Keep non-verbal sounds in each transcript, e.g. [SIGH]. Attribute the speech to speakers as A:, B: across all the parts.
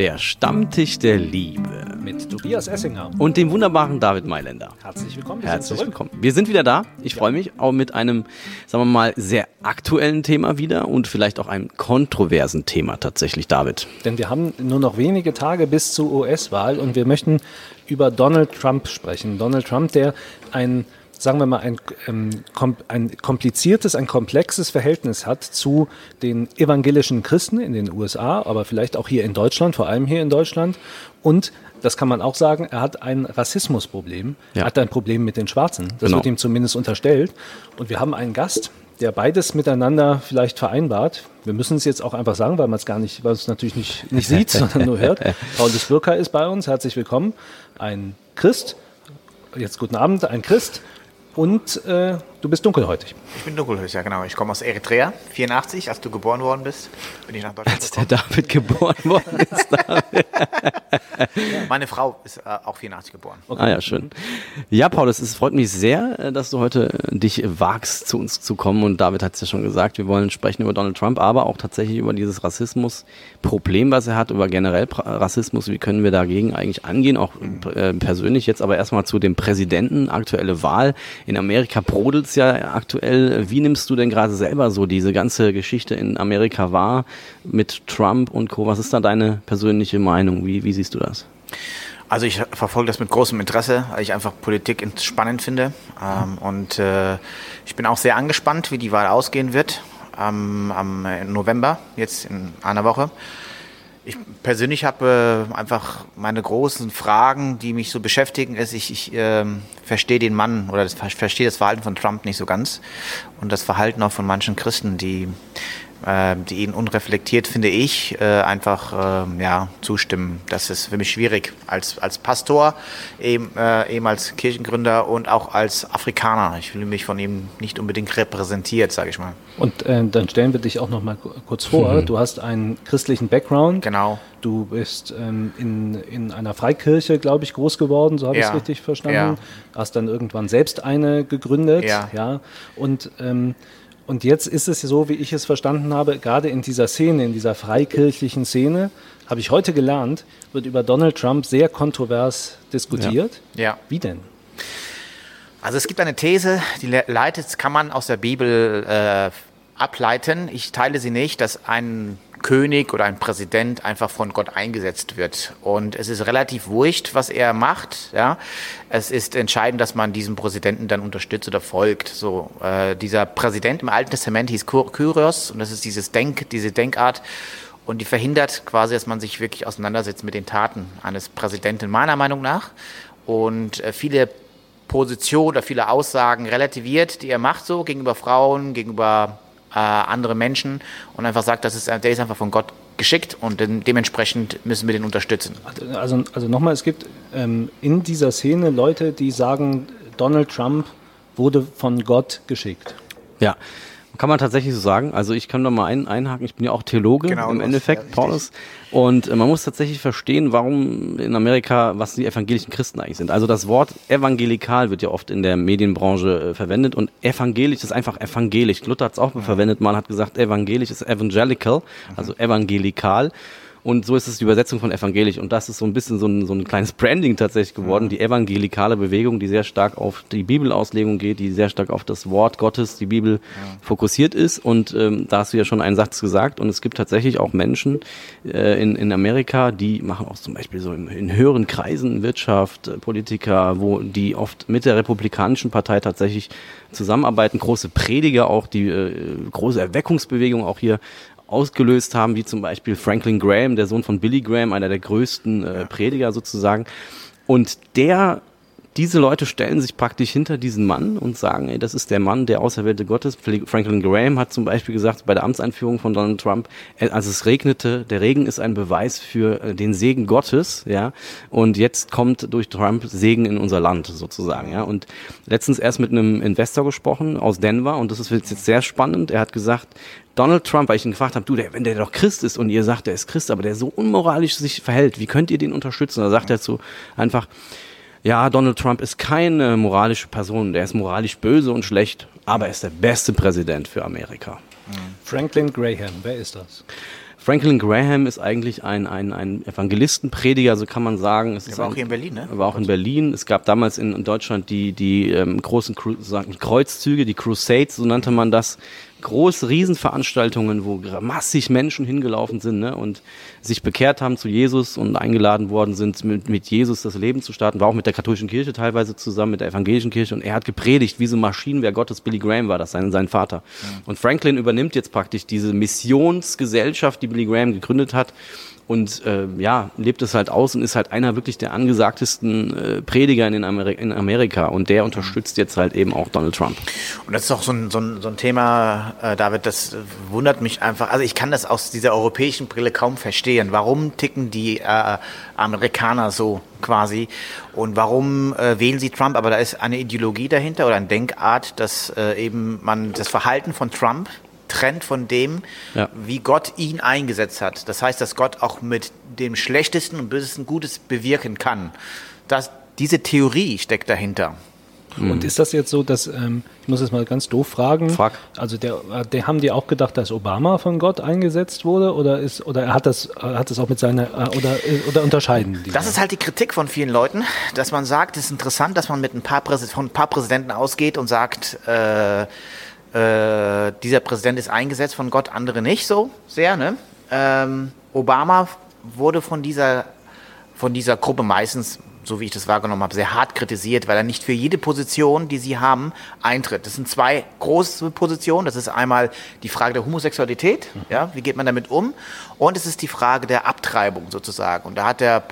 A: Der Stammtisch der Liebe.
B: Mit Tobias Essinger.
A: Und dem wunderbaren David Mailänder.
B: Herzlich willkommen. Wir
A: Herzlich willkommen. Wir sind wieder da. Ich freue mich auch mit einem, sagen wir mal, sehr aktuellen Thema wieder und vielleicht auch einem kontroversen Thema tatsächlich, David.
B: Denn wir haben nur noch wenige Tage bis zur US-Wahl und wir möchten über Donald Trump sprechen. Donald Trump, der ein sagen wir mal, ein, ähm, ein kompliziertes, ein komplexes Verhältnis hat zu den evangelischen Christen in den USA, aber vielleicht auch hier in Deutschland, vor allem hier in Deutschland. Und das kann man auch sagen, er hat ein Rassismusproblem. Ja. Er hat ein Problem mit den Schwarzen. Das genau. wird ihm zumindest unterstellt. Und wir haben einen Gast, der beides miteinander vielleicht vereinbart. Wir müssen es jetzt auch einfach sagen, weil man es gar nicht, weil es natürlich nicht, nicht sieht, [LAUGHS] sondern nur hört. Paulus Bürker ist bei uns. Herzlich willkommen. Ein Christ. Jetzt guten Abend, ein Christ und äh, du bist dunkelhäutig.
C: Ich bin dunkelhäutig, ja genau. Ich komme aus Eritrea, 84, als du geboren worden bist, bin ich nach Deutschland
A: Als gekommen. der David geboren worden ist. [LAUGHS]
C: Meine Frau ist äh, auch 84 geboren.
A: Okay. Ah ja, schön. Ja, Paulus, es freut mich sehr, äh, dass du heute dich wagst, zu uns zu kommen. Und David hat es ja schon gesagt, wir wollen sprechen über Donald Trump, aber auch tatsächlich über dieses Rassismus-Problem, was er hat, über generell Rassismus. Wie können wir dagegen eigentlich angehen, auch äh, persönlich jetzt aber erstmal zu dem Präsidenten, aktuelle Wahl. In Amerika brodelt es ja aktuell. Wie nimmst du denn gerade selber so diese ganze Geschichte in Amerika wahr mit Trump und Co.? Was ist da deine persönliche Meinung? Wie, wie siehst du das?
C: Also ich verfolge das mit großem Interesse, weil ich einfach Politik spannend finde. Ähm, und äh, ich bin auch sehr angespannt, wie die Wahl ausgehen wird ähm, am November, jetzt in einer Woche. Ich persönlich habe äh, einfach meine großen Fragen, die mich so beschäftigen, ist, ich, ich äh, verstehe den Mann oder das, verstehe das Verhalten von Trump nicht so ganz. Und das Verhalten auch von manchen Christen, die die ihn unreflektiert, finde ich, äh, einfach äh, ja, zustimmen. Das ist für mich schwierig als, als Pastor, eben, äh, eben als Kirchengründer und auch als Afrikaner. Ich fühle mich von ihm nicht unbedingt repräsentiert, sage ich mal.
B: Und äh, dann stellen wir dich auch noch mal kurz vor. Mhm. Du hast einen christlichen Background.
C: Genau.
B: Du bist ähm, in, in einer Freikirche, glaube ich, groß geworden, so habe ja. ich es richtig verstanden. Ja. Hast dann irgendwann selbst eine gegründet.
C: Ja.
B: ja. Und ähm, und jetzt ist es so, wie ich es verstanden habe, gerade in dieser Szene, in dieser freikirchlichen Szene, habe ich heute gelernt, wird über Donald Trump sehr kontrovers diskutiert.
C: Ja. ja.
B: Wie denn?
C: Also es gibt eine These, die leitet, kann man aus der Bibel äh, ableiten. Ich teile sie nicht, dass ein König oder ein Präsident einfach von Gott eingesetzt wird. Und es ist relativ wurscht, was er macht. Ja, es ist entscheidend, dass man diesen Präsidenten dann unterstützt oder folgt. So, äh, dieser Präsident im Alten Testament hieß Kyrios und das ist dieses Denk, diese Denkart. Und die verhindert quasi, dass man sich wirklich auseinandersetzt mit den Taten eines Präsidenten, meiner Meinung nach. Und äh, viele Positionen oder viele Aussagen relativiert, die er macht, so gegenüber Frauen, gegenüber äh, andere Menschen und einfach sagt, das ist, der ist einfach von Gott geschickt und dementsprechend müssen wir den unterstützen.
B: Also, also nochmal, es gibt ähm, in dieser Szene Leute, die sagen, Donald Trump wurde von Gott geschickt.
A: Ja, kann man tatsächlich so sagen. Also ich kann da mal ein, einhaken. Ich bin ja auch Theologe genau, im Endeffekt, ja, Paulus. Und äh, man muss tatsächlich verstehen, warum in Amerika, was die evangelischen Christen eigentlich sind. Also das Wort evangelikal wird ja oft in der Medienbranche äh, verwendet und evangelisch ist einfach evangelisch. Luther hat es auch mhm. verwendet. Man hat gesagt, evangelisch ist evangelical, mhm. also evangelikal. Und so ist es die Übersetzung von evangelisch. Und das ist so ein bisschen so ein, so ein kleines Branding tatsächlich geworden. Die evangelikale Bewegung, die sehr stark auf die Bibelauslegung geht, die sehr stark auf das Wort Gottes, die Bibel ja. fokussiert ist. Und ähm, da hast du ja schon einen Satz gesagt. Und es gibt tatsächlich auch Menschen äh, in, in Amerika, die machen auch zum Beispiel so in, in höheren Kreisen Wirtschaft, äh, Politiker, wo die oft mit der Republikanischen Partei tatsächlich zusammenarbeiten. Große Prediger auch, die äh, große Erweckungsbewegung auch hier ausgelöst haben, wie zum Beispiel Franklin Graham, der Sohn von Billy Graham, einer der größten äh, Prediger sozusagen. Und der diese Leute stellen sich praktisch hinter diesen Mann und sagen, ey, das ist der Mann, der Auserwählte Gottes. Franklin Graham hat zum Beispiel gesagt, bei der Amtseinführung von Donald Trump, äh, als es regnete, der Regen ist ein Beweis für äh, den Segen Gottes, ja. Und jetzt kommt durch Trump Segen in unser Land sozusagen, ja. Und letztens erst mit einem Investor gesprochen aus Denver und das ist jetzt sehr spannend. Er hat gesagt, Donald Trump, weil ich ihn gefragt habe, du, der, wenn der doch Christ ist und ihr sagt, er ist Christ, aber der so unmoralisch sich verhält, wie könnt ihr den unterstützen? Da sagt er zu einfach, ja, Donald Trump ist keine moralische Person, der ist moralisch böse und schlecht, aber er ist der beste Präsident für Amerika.
B: Franklin Graham, wer ist das?
A: Franklin Graham ist eigentlich ein, ein, ein Evangelistenprediger, so kann man sagen.
C: Es Der war auch hier in Berlin, ne?
A: War auch in Berlin. Es gab damals in, in Deutschland die, die ähm, großen Kreuzzüge, die Crusades, so nannte man das große Riesenveranstaltungen, wo massig Menschen hingelaufen sind ne, und sich bekehrt haben zu Jesus und eingeladen worden sind, mit, mit Jesus das Leben zu starten. War auch mit der katholischen Kirche teilweise zusammen, mit der evangelischen Kirche. Und er hat gepredigt, wie so Maschinenwehr Gottes. Billy Graham war das, sein, sein Vater. Ja. Und Franklin übernimmt jetzt praktisch diese Missionsgesellschaft, die Billy Graham gegründet hat und äh, ja, lebt es halt aus und ist halt einer wirklich der angesagtesten äh, Prediger in, Ameri in Amerika und der unterstützt jetzt halt eben auch Donald Trump.
C: Und das ist auch so ein, so ein, so ein Thema, äh, David, das wundert mich einfach. Also ich kann das aus dieser europäischen Brille kaum verstehen. Warum ticken die äh, Amerikaner so quasi und warum äh, wählen sie Trump? Aber da ist eine Ideologie dahinter oder eine Denkart, dass äh, eben man das Verhalten von Trump trennt von dem, ja. wie Gott ihn eingesetzt hat. Das heißt, dass Gott auch mit dem Schlechtesten und Bösesten Gutes bewirken kann. Das, diese Theorie steckt dahinter.
B: Mhm. Und ist das jetzt so, dass, ähm, ich muss es mal ganz doof fragen,
A: Frag.
B: also der, der haben die auch gedacht, dass Obama von Gott eingesetzt wurde oder ist, oder er hat das, hat das auch mit seiner, äh, oder, oder unterscheiden
C: die? Das ist halt die Kritik von vielen Leuten, dass man sagt, es ist interessant, dass man mit ein paar, Präsid von ein paar Präsidenten ausgeht und sagt, äh, äh, dieser Präsident ist eingesetzt von Gott, andere nicht so sehr. Ne? Ähm, Obama wurde von dieser, von dieser Gruppe meistens, so wie ich das wahrgenommen habe, sehr hart kritisiert, weil er nicht für jede Position, die sie haben, eintritt. Das sind zwei große Positionen. Das ist einmal die Frage der Homosexualität, ja, wie geht man damit um? Und es ist die Frage der Abtreibung sozusagen. Und da hat der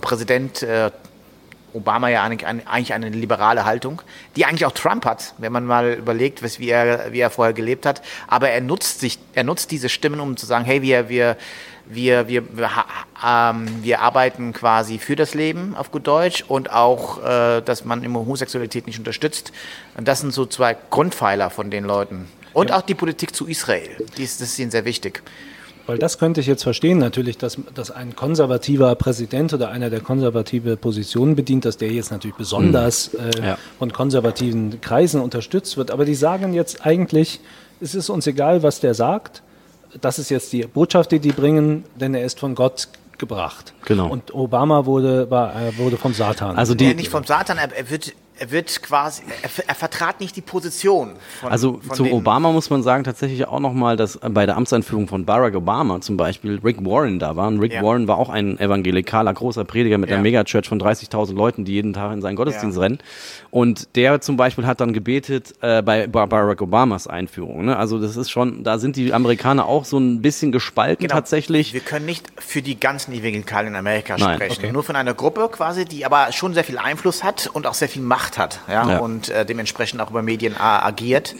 C: Präsident äh, Obama ja eigentlich eine liberale Haltung, die eigentlich auch Trump hat, wenn man mal überlegt, wie er, wie er vorher gelebt hat. Aber er nutzt sich, er nutzt diese Stimmen, um zu sagen, hey, wir, wir, wir, wir, wir, ähm, wir arbeiten quasi für das Leben auf gut Deutsch und auch, äh, dass man immer Homosexualität nicht unterstützt. Und das sind so zwei Grundpfeiler von den Leuten. Und ja. auch die Politik zu Israel, die ist, das ist ihnen sehr wichtig.
B: Weil das könnte ich jetzt verstehen, natürlich, dass, dass ein konservativer Präsident oder einer, der konservative Positionen bedient, dass der jetzt natürlich besonders hm. äh, ja. von konservativen Kreisen unterstützt wird. Aber die sagen jetzt eigentlich, es ist uns egal, was der sagt. Das ist jetzt die Botschaft, die die bringen, denn er ist von Gott gebracht.
A: Genau.
B: Und Obama wurde, war, wurde vom Satan.
C: Also die, nicht vom Satan, er wird er wird quasi, er, er, vertrat nicht die Position.
A: Von, also von zu Obama muss man sagen tatsächlich auch nochmal, dass bei der Amtseinführung von Barack Obama zum Beispiel Rick Warren da war. Und Rick ja. Warren war auch ein evangelikaler großer Prediger mit ja. einer Megachurch von 30.000 Leuten, die jeden Tag in seinen Gottesdienst ja. rennen. Und der zum Beispiel hat dann gebetet äh, bei Barack Obamas Einführung. Ne? Also das ist schon, da sind die Amerikaner auch so ein bisschen gespalten genau. tatsächlich.
C: Wir können nicht für die ganzen Evangelikalen in Amerika Nein. sprechen. Okay. Nur von einer Gruppe quasi, die aber schon sehr viel Einfluss hat und auch sehr viel Macht hat. Ja? ja. Und äh, dementsprechend auch über Medien äh, agiert.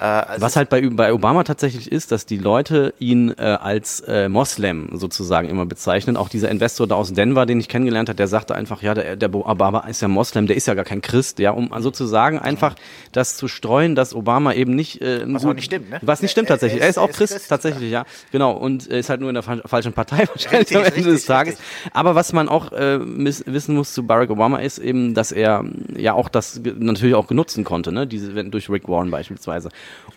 A: Äh, also Was halt bei, bei Obama tatsächlich ist, dass die Leute ihn äh, als äh, Moslem sozusagen immer bezeichnen. Auch dieser Investor da aus Denver, den ich kennengelernt habe, der sagte einfach, ja, der, der Obama ist ja Moslem, der ist ja gar kein Christ, ja, um sozusagen einfach das zu streuen, dass Obama eben nicht äh,
C: was gut, auch nicht stimmt, ne?
A: Was nicht stimmt tatsächlich. Er ist, er ist auch Christ, Christ, tatsächlich, ja. Genau. Und ist halt nur in der falschen Partei [LAUGHS] wahrscheinlich richtig, am Ende richtig, des Tages. Richtig. Aber was man auch äh, wissen muss zu Barack Obama ist eben, dass er ja auch das natürlich auch genutzen konnte, ne? Diese durch Rick Warren beispielsweise.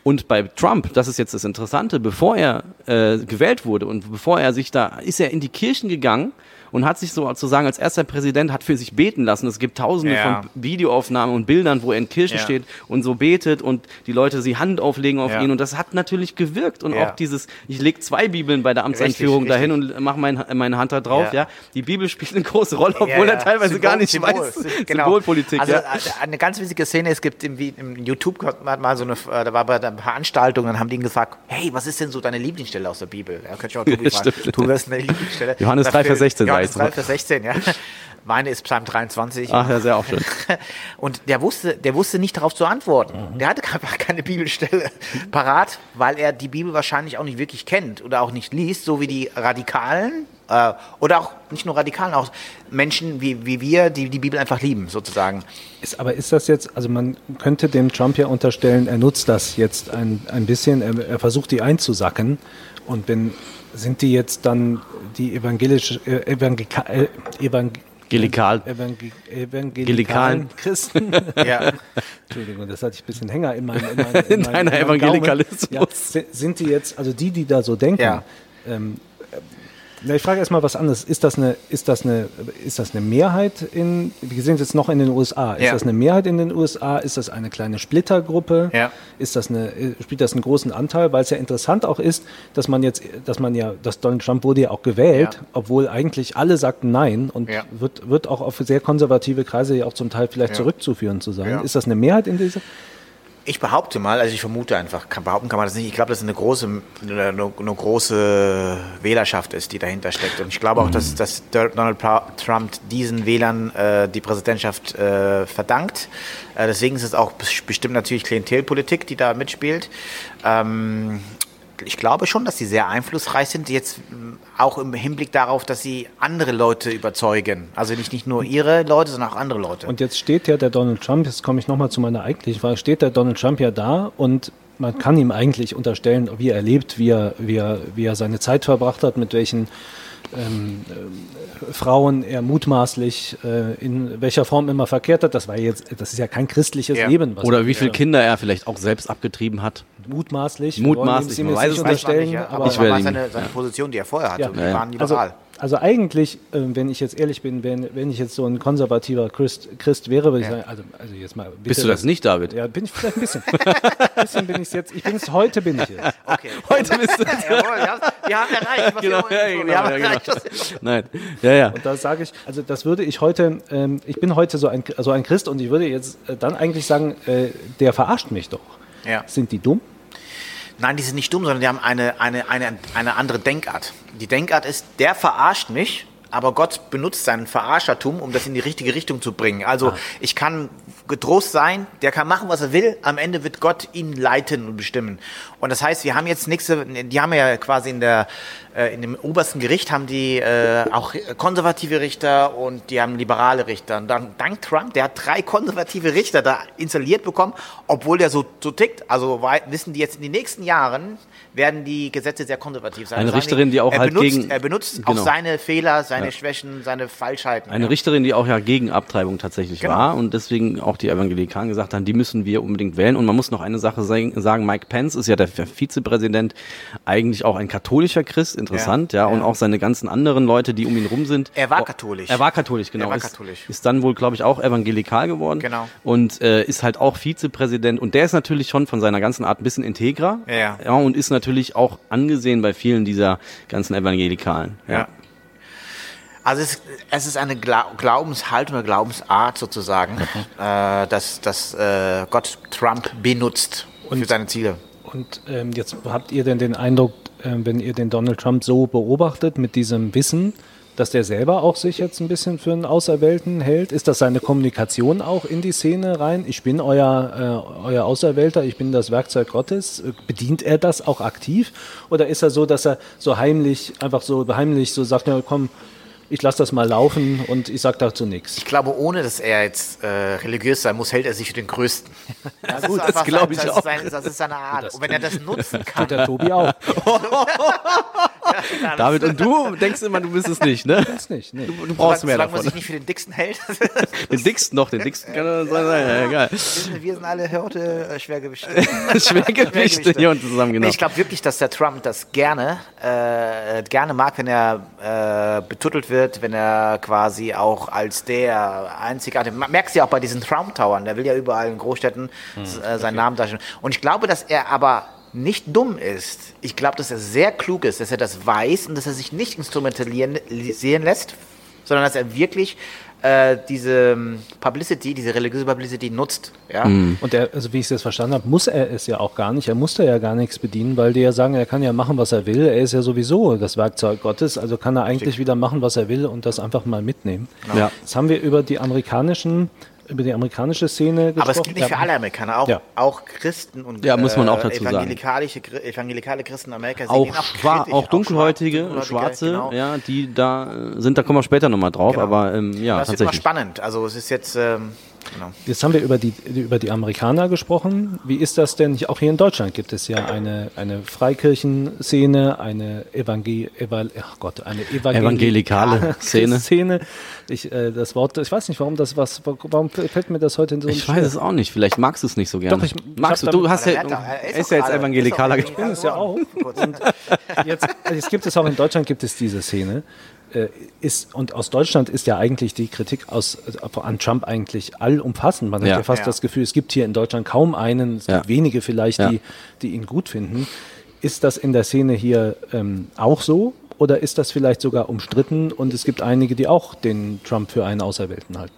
A: Und bei Trump, das ist jetzt das Interessante, bevor er äh, gewählt wurde und bevor er sich da, ist er in die Kirchen gegangen und hat sich sozusagen als erster Präsident hat für sich beten lassen. Es gibt tausende ja. von Videoaufnahmen und Bildern, wo er in Kirchen ja. steht und so betet und die Leute sie Hand auflegen auf ja. ihn und das hat natürlich gewirkt und auch dieses, ich lege zwei Bibeln bei der Amtseinführung richtig, dahin richtig. und mache mein, meine Hand da drauf, ja. Die Bibel spielt eine große Rolle, obwohl er teilweise Symbol, gar nicht Symbol, weiß. [LAUGHS]
C: Genau. Symbolpolitik. Also eine ganz wichtige Szene, es gibt im, im YouTube mal so eine, äh, da war bei einer Veranstaltung, dann haben die ihn gefragt, hey, was ist denn so deine Lieblingsstelle aus der Bibel? Ja, könnte ich auch Tobi [LAUGHS] fragen. Du wirst eine
A: Lieblingsstelle. Johannes 3, Vers 16.
C: Johannes 3, Vers 16, ja. [LAUGHS] Meine ist Psalm 23.
A: Ach ja, sehr auch schön. [LAUGHS]
C: Und der wusste, der wusste nicht darauf zu antworten. Mhm. Der hatte einfach keine Bibelstelle parat, weil er die Bibel wahrscheinlich auch nicht wirklich kennt oder auch nicht liest, so wie die Radikalen äh, oder auch nicht nur Radikalen, auch Menschen wie, wie wir, die die Bibel einfach lieben, sozusagen.
B: Ist, aber ist das jetzt, also man könnte dem Trump ja unterstellen, er nutzt das jetzt ein, ein bisschen, er, er versucht die einzusacken und wenn sind die jetzt dann die evangelische, äh, Evangelika, äh,
A: Evangelikal.
B: Evangel evangelikalen Christen. [LAUGHS] ja. Entschuldigung, das hatte ich ein bisschen Hänger in, mein, in, [LAUGHS] mein, in,
A: in deiner Evangelikalismus.
B: Ja, sind die jetzt, also die, die da so denken, ja. ähm, na, ich frage erstmal was anderes. Ist das, eine, ist, das eine, ist das eine Mehrheit in, wir sind jetzt noch in den USA, ist ja. das eine Mehrheit in den USA? Ist das eine kleine Splittergruppe? Ja. Ist das eine, spielt das einen großen Anteil? Weil es ja interessant auch ist, dass man jetzt, dass man ja, dass Donald Trump wurde ja auch gewählt, ja. obwohl eigentlich alle sagten Nein und wird, wird auch auf sehr konservative Kreise ja auch zum Teil vielleicht zurückzuführen zu sein. Ist das eine Mehrheit in dieser?
C: Ich behaupte mal, also ich vermute einfach, kann, behaupten kann man das nicht. Ich glaube, dass es eine große, eine, eine, große Wählerschaft ist, die dahinter steckt. Und ich glaube auch, dass, mhm. dass Donald Trump diesen Wählern äh, die Präsidentschaft äh, verdankt. Äh, deswegen ist es auch bestimmt natürlich Klientelpolitik, die da mitspielt. Ähm, ich glaube schon, dass sie sehr einflussreich sind, jetzt auch im Hinblick darauf, dass sie andere Leute überzeugen. Also nicht, nicht nur ihre Leute, sondern auch andere Leute.
B: Und jetzt steht ja der Donald Trump, jetzt komme ich nochmal zu meiner eigentlichen Frage, steht der Donald Trump ja da und man kann ihm eigentlich unterstellen, wie er lebt, wie er, wie er, wie er seine Zeit verbracht hat, mit welchen ähm, äh, Frauen er mutmaßlich äh, in welcher Form immer verkehrt hat. Das war jetzt, das ist ja kein christliches ja. Leben.
A: Oder wie viele Kinder er vielleicht auch selbst abgetrieben hat.
B: Mutmaßlich.
A: Mutmaßlich.
B: Man weiß es nicht,
C: aber, aber es war seine, seine Position, die er vorher hatte. Ja. Die waren liberal.
B: Also, also eigentlich, äh, wenn ich jetzt ehrlich bin, wenn, wenn ich jetzt so ein konservativer Christ, Christ wäre, würde ich sagen, also, also jetzt mal.
A: Bitte, Bist du das nicht, David?
B: Ja, bin ich vielleicht ein bisschen. [LAUGHS] ein bisschen bin ich jetzt. Ich bin es heute, bin ich jetzt.
A: Okay. [LAUGHS] Heute bist du es. Jawohl, wir haben erreicht, was genau, wir ja, genau, wir haben ja, erreicht. Genau. Nein, ja, ja.
B: Und da sage ich, also das würde ich heute, ähm, ich bin heute so ein, so ein Christ und ich würde jetzt äh, dann eigentlich sagen, äh, der verarscht mich doch. Ja. Sind die dumm?
C: Nein, die sind nicht dumm, sondern die haben eine, eine, eine, eine andere Denkart. Die Denkart ist, der verarscht mich, aber Gott benutzt sein Verarschertum, um das in die richtige Richtung zu bringen. Also ah. ich kann getrost sein, der kann machen, was er will, am Ende wird Gott ihn leiten und bestimmen. Und das heißt, wir haben jetzt nächste, die haben ja quasi in der äh, in dem obersten Gericht haben die äh, auch konservative Richter und die haben liberale Richter. Und dann dank Trump, der hat drei konservative Richter da installiert bekommen, obwohl der so, so tickt. Also wissen die jetzt in den nächsten Jahren werden die Gesetze sehr konservativ sein.
A: Eine Richterin, die auch
C: er
A: halt
C: benutzt,
A: gegen
C: er benutzt genau. auch seine Fehler, seine ja. Schwächen, seine Falschheiten.
A: Eine
C: ja.
A: Richterin, die auch ja gegen Abtreibung tatsächlich genau. war und deswegen auch die Evangelikalen gesagt haben, die müssen wir unbedingt wählen. Und man muss noch eine Sache sagen: Mike Pence ist ja der Vizepräsident, eigentlich auch ein katholischer Christ interessant, ja, ja, und auch seine ganzen anderen Leute, die um ihn rum sind.
C: Er war katholisch.
A: Er war katholisch, genau. Er war katholisch. Ist, ist dann wohl, glaube ich, auch evangelikal geworden.
C: Genau.
A: Und äh, ist halt auch Vizepräsident und der ist natürlich schon von seiner ganzen Art ein bisschen integrer.
C: Ja.
A: ja und ist natürlich auch angesehen bei vielen dieser ganzen Evangelikalen. ja.
C: Also es, es, ist eine Glaubenshaltung oder Glaubensart sozusagen, mhm. äh, dass, dass äh, Gott Trump benutzt und, für seine Ziele.
B: Und ähm, jetzt habt ihr denn den Eindruck, äh, wenn ihr den Donald Trump so beobachtet mit diesem Wissen, dass der selber auch sich jetzt ein bisschen für einen Auserwählten hält? Ist das seine Kommunikation auch in die Szene rein? Ich bin euer, äh, euer Auserwählter, ich bin das Werkzeug Gottes. Bedient er das auch aktiv? Oder ist er so, dass er so heimlich, einfach so heimlich so sagt, ja, komm, ich lasse das mal laufen und ich sage dazu nichts.
C: Ich glaube, ohne dass er jetzt äh, religiös sein muss, hält er sich für den Größten. [LAUGHS]
A: Ja, das gut, das glaube ich
C: das
A: auch.
C: Sein, das ist seine Art. Und wenn er das nutzen kann.
B: Tut der Tobi auch. [LAUGHS] [LAUGHS] [LAUGHS]
A: David, und du denkst immer, du bist es nicht, ne?
B: Das nicht, nee.
A: du, du brauchst solange, mehr
C: solange
A: davon. man
C: sich nicht für den Dicksten hält. [LAUGHS]
A: den Dicksten noch, den Dicksten kann er sein. Ja, egal.
C: Wir sind alle heute äh, [LAUGHS] Schwergewichte.
A: Schwergewichte hier unten zusammen, genau.
C: Ich glaube wirklich, dass der Trump das gerne, äh, gerne mag, wenn er äh, betuttelt wird, wenn er quasi auch als der einzigartige, man merkt es ja auch bei diesen Trump Towern, der will ja überall in Großstädten hm, äh, seinen okay. Namen darstellen. Und ich glaube, dass er aber nicht dumm ist. Ich glaube, dass er sehr klug ist, dass er das weiß und dass er sich nicht instrumentalisieren lässt, sondern dass er wirklich äh, diese ähm, Publicity, diese religiöse Publicity nutzt. Ja?
B: Mhm. Und er, also wie ich es jetzt verstanden habe, muss er es ja auch gar nicht. Er musste ja gar nichts bedienen, weil die ja sagen, er kann ja machen, was er will. Er ist ja sowieso das Werkzeug Gottes, also kann er eigentlich Stimmt. wieder machen, was er will und das einfach mal mitnehmen. Ja. Jetzt haben wir über die amerikanischen über die amerikanische Szene
C: gesprochen. Aber es gilt nicht für alle Amerikaner, auch, ja. auch Christen und
A: ja, muss man auch dazu
C: evangelikale, sagen. evangelikale Christen in Amerika
A: sind auch, auch, kritisch, auch dunkelhäutige, auch Schwarze, genau. ja, die da sind, da kommen wir später nochmal drauf, genau. aber ähm, ja,
C: das
A: tatsächlich.
C: ist immer spannend. Also es ist jetzt ähm,
B: Genau. Jetzt haben wir über die, über die Amerikaner gesprochen. Wie ist das denn? Auch hier in Deutschland gibt es ja eine, eine Freikirchenszene, eine, Evangel Eval ach Gott, eine Evangel evangelikale Szene. Szene. Ich, äh, das Wort, ich weiß nicht, warum das was, warum fällt mir das heute in so
A: Ich weiß es auch nicht. Vielleicht magst du es nicht so gerne. Doch, ich, magst du, du hast ja, er ist, ist ja jetzt evangelikaler.
B: Ich bin es ja auch. Und jetzt, jetzt gibt es auch in Deutschland gibt es diese Szene ist, und aus Deutschland ist ja eigentlich die Kritik aus, also an Trump eigentlich allumfassend. Man ja. hat ja fast ja. das Gefühl, es gibt hier in Deutschland kaum einen, es ja. gibt wenige vielleicht, die, die ihn gut finden. Ist das in der Szene hier ähm, auch so? Oder ist das vielleicht sogar umstritten und es gibt einige, die auch den Trump für einen Auserwählten halten?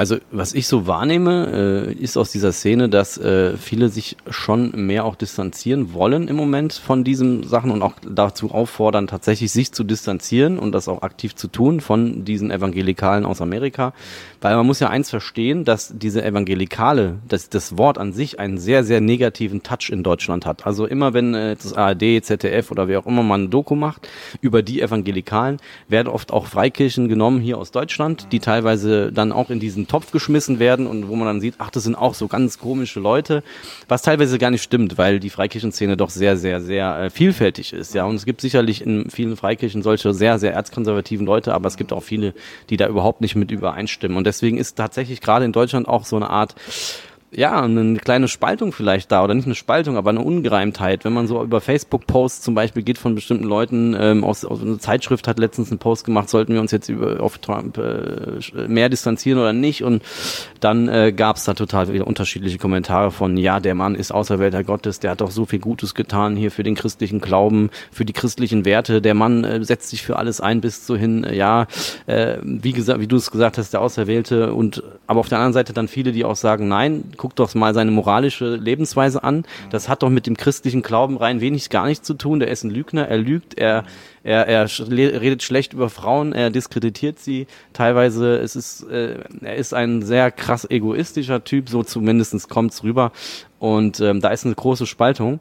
A: Also was ich so wahrnehme, äh, ist aus dieser Szene, dass äh, viele sich schon mehr auch distanzieren wollen im Moment von diesen Sachen und auch dazu auffordern, tatsächlich sich zu distanzieren und das auch aktiv zu tun von diesen Evangelikalen aus Amerika. Weil man muss ja eins verstehen, dass diese Evangelikale, dass das Wort an sich einen sehr, sehr negativen Touch in Deutschland hat. Also immer wenn äh, das ARD, ZDF oder wer auch immer mal ein Doku macht über die Evangelikalen, werden oft auch Freikirchen genommen hier aus Deutschland, die teilweise dann auch in diesen Topf geschmissen werden und wo man dann sieht, ach, das sind auch so ganz komische Leute, was teilweise gar nicht stimmt, weil die Freikirchenszene doch sehr, sehr, sehr äh, vielfältig ist. Ja, und es gibt sicherlich in vielen Freikirchen solche sehr, sehr erzkonservativen Leute, aber es gibt auch viele, die da überhaupt nicht mit übereinstimmen. Und deswegen ist tatsächlich gerade in Deutschland auch so eine Art ja, eine kleine Spaltung vielleicht da oder nicht eine Spaltung, aber eine Ungereimtheit. Wenn man so über Facebook-Posts zum Beispiel geht von bestimmten Leuten, ähm, aus, aus einer Zeitschrift hat letztens einen Post gemacht, sollten wir uns jetzt über, auf Trump äh, mehr distanzieren oder nicht? Und dann äh, gab es da total viele unterschiedliche Kommentare von, ja, der Mann ist Auserwählter Gottes, der hat doch so viel Gutes getan hier für den christlichen Glauben, für die christlichen Werte. Der Mann äh, setzt sich für alles ein bis zu hin, äh, ja, äh, wie gesagt, wie du es gesagt hast, der Auserwählte. Und aber auf der anderen Seite dann viele, die auch sagen, nein, guck doch mal seine moralische Lebensweise an. Das hat doch mit dem christlichen Glauben rein wenig gar nichts zu tun. Der ist ein Lügner, er lügt, er, er, er redet schlecht über Frauen, er diskreditiert sie. Teilweise es ist äh, er ist ein sehr krass egoistischer Typ, so zumindest kommt's rüber. Und ähm, da ist eine große Spaltung.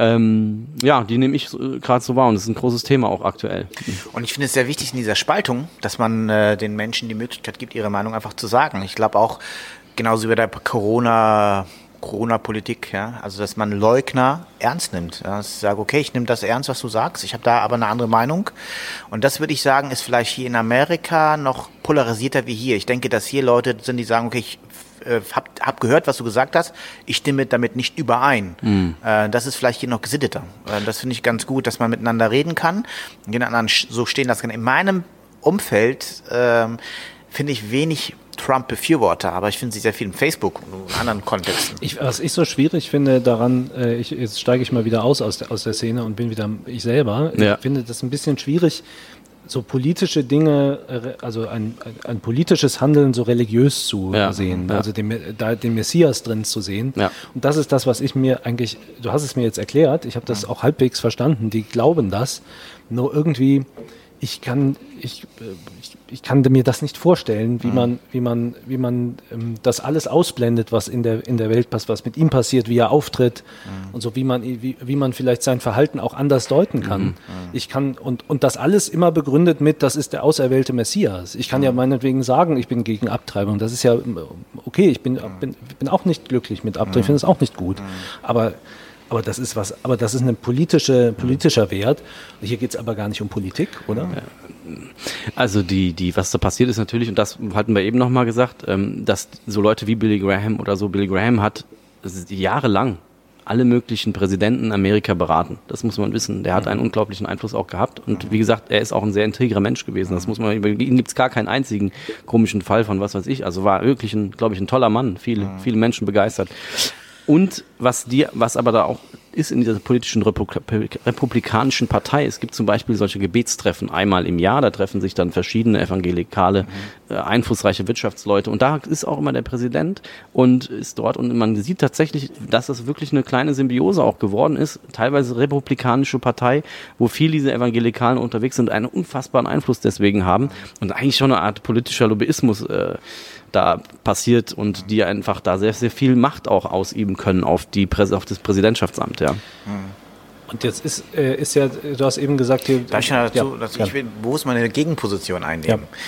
A: Ähm, ja, die nehme ich gerade so wahr und das ist ein großes Thema auch aktuell.
C: Und ich finde es sehr wichtig in dieser Spaltung, dass man äh, den Menschen die Möglichkeit gibt, ihre Meinung einfach zu sagen. Ich glaube auch, genauso wie bei der Corona Corona-Politik, ja, also dass man Leugner ernst nimmt. Ja, dass ich sage, okay, ich nehme das ernst, was du sagst, ich habe da aber eine andere Meinung. Und das würde ich sagen, ist vielleicht hier in Amerika noch polarisierter wie hier. Ich denke, dass hier Leute sind, die sagen, okay, ich äh, habe hab gehört, was du gesagt hast, ich stimme damit nicht überein. Mhm. Äh, das ist vielleicht hier noch gesitteter. Äh, das finde ich ganz gut, dass man miteinander reden kann, den anderen so stehen lassen kann. In meinem Umfeld äh, finde ich wenig Trump-Befürworter, aber ich finde sie sehr viel im Facebook und in anderen Kontexten.
B: Ich, was ich so schwierig finde daran, äh, ich, jetzt steige ich mal wieder aus aus der, aus der Szene und bin wieder ich selber. Ja. Ich finde das ein bisschen schwierig, so politische Dinge, äh, also ein, ein, ein politisches Handeln so religiös zu ja, sehen, ja. also den, da den Messias drin zu sehen. Ja. Und das ist das, was ich mir eigentlich, du hast es mir jetzt erklärt, ich habe das auch halbwegs verstanden, die glauben das, nur irgendwie ich kann, ich, ich, kann mir das nicht vorstellen, wie mhm. man, wie man, wie man ähm, das alles ausblendet, was in der, in der Welt passiert, was mit ihm passiert, wie er auftritt mhm. und so, wie man, wie, wie man vielleicht sein Verhalten auch anders deuten kann. Mhm. Ich kann, und, und das alles immer begründet mit, das ist der auserwählte Messias. Ich kann ja mhm. meinetwegen sagen, ich bin gegen Abtreibung. Das ist ja okay, ich bin, mhm. bin, bin auch nicht glücklich mit Abtreibung, ich finde es auch nicht gut. Aber aber das ist was, aber das ist ein politische, politischer Wert. Hier geht es aber gar nicht um Politik, oder?
A: Also die, die, was da passiert ist natürlich, und das hatten wir eben nochmal gesagt, ähm, dass so Leute wie Billy Graham oder so, Billy Graham hat jahrelang alle möglichen Präsidenten Amerika beraten. Das muss man wissen. Der hat einen unglaublichen Einfluss auch gehabt. Und wie gesagt, er ist auch ein sehr integrer Mensch gewesen. Das muss man, über ihn gibt es gar keinen einzigen komischen Fall von was weiß ich. Also war wirklich ein, glaube ich, ein toller Mann. Viele, viele Menschen begeistert. Und was dir, was aber da auch ist in dieser politischen republikanischen Partei, es gibt zum Beispiel solche Gebetstreffen einmal im Jahr, da treffen sich dann verschiedene evangelikale, äh, einflussreiche Wirtschaftsleute. Und da ist auch immer der Präsident und ist dort. Und man sieht tatsächlich, dass das wirklich eine kleine Symbiose auch geworden ist, teilweise republikanische Partei, wo viele diese Evangelikalen unterwegs sind, einen unfassbaren Einfluss deswegen haben. Und eigentlich schon eine Art politischer Lobbyismus äh, da passiert und die einfach da sehr, sehr viel Macht auch ausüben können auf, die Präs auf das Präsidentschaftsamt, ja.
B: Und jetzt ist, äh, ist ja, du hast eben gesagt, hier,
C: Darf ich dazu, ja, dass ich will bewusst meine Gegenposition einnehmen. Ja.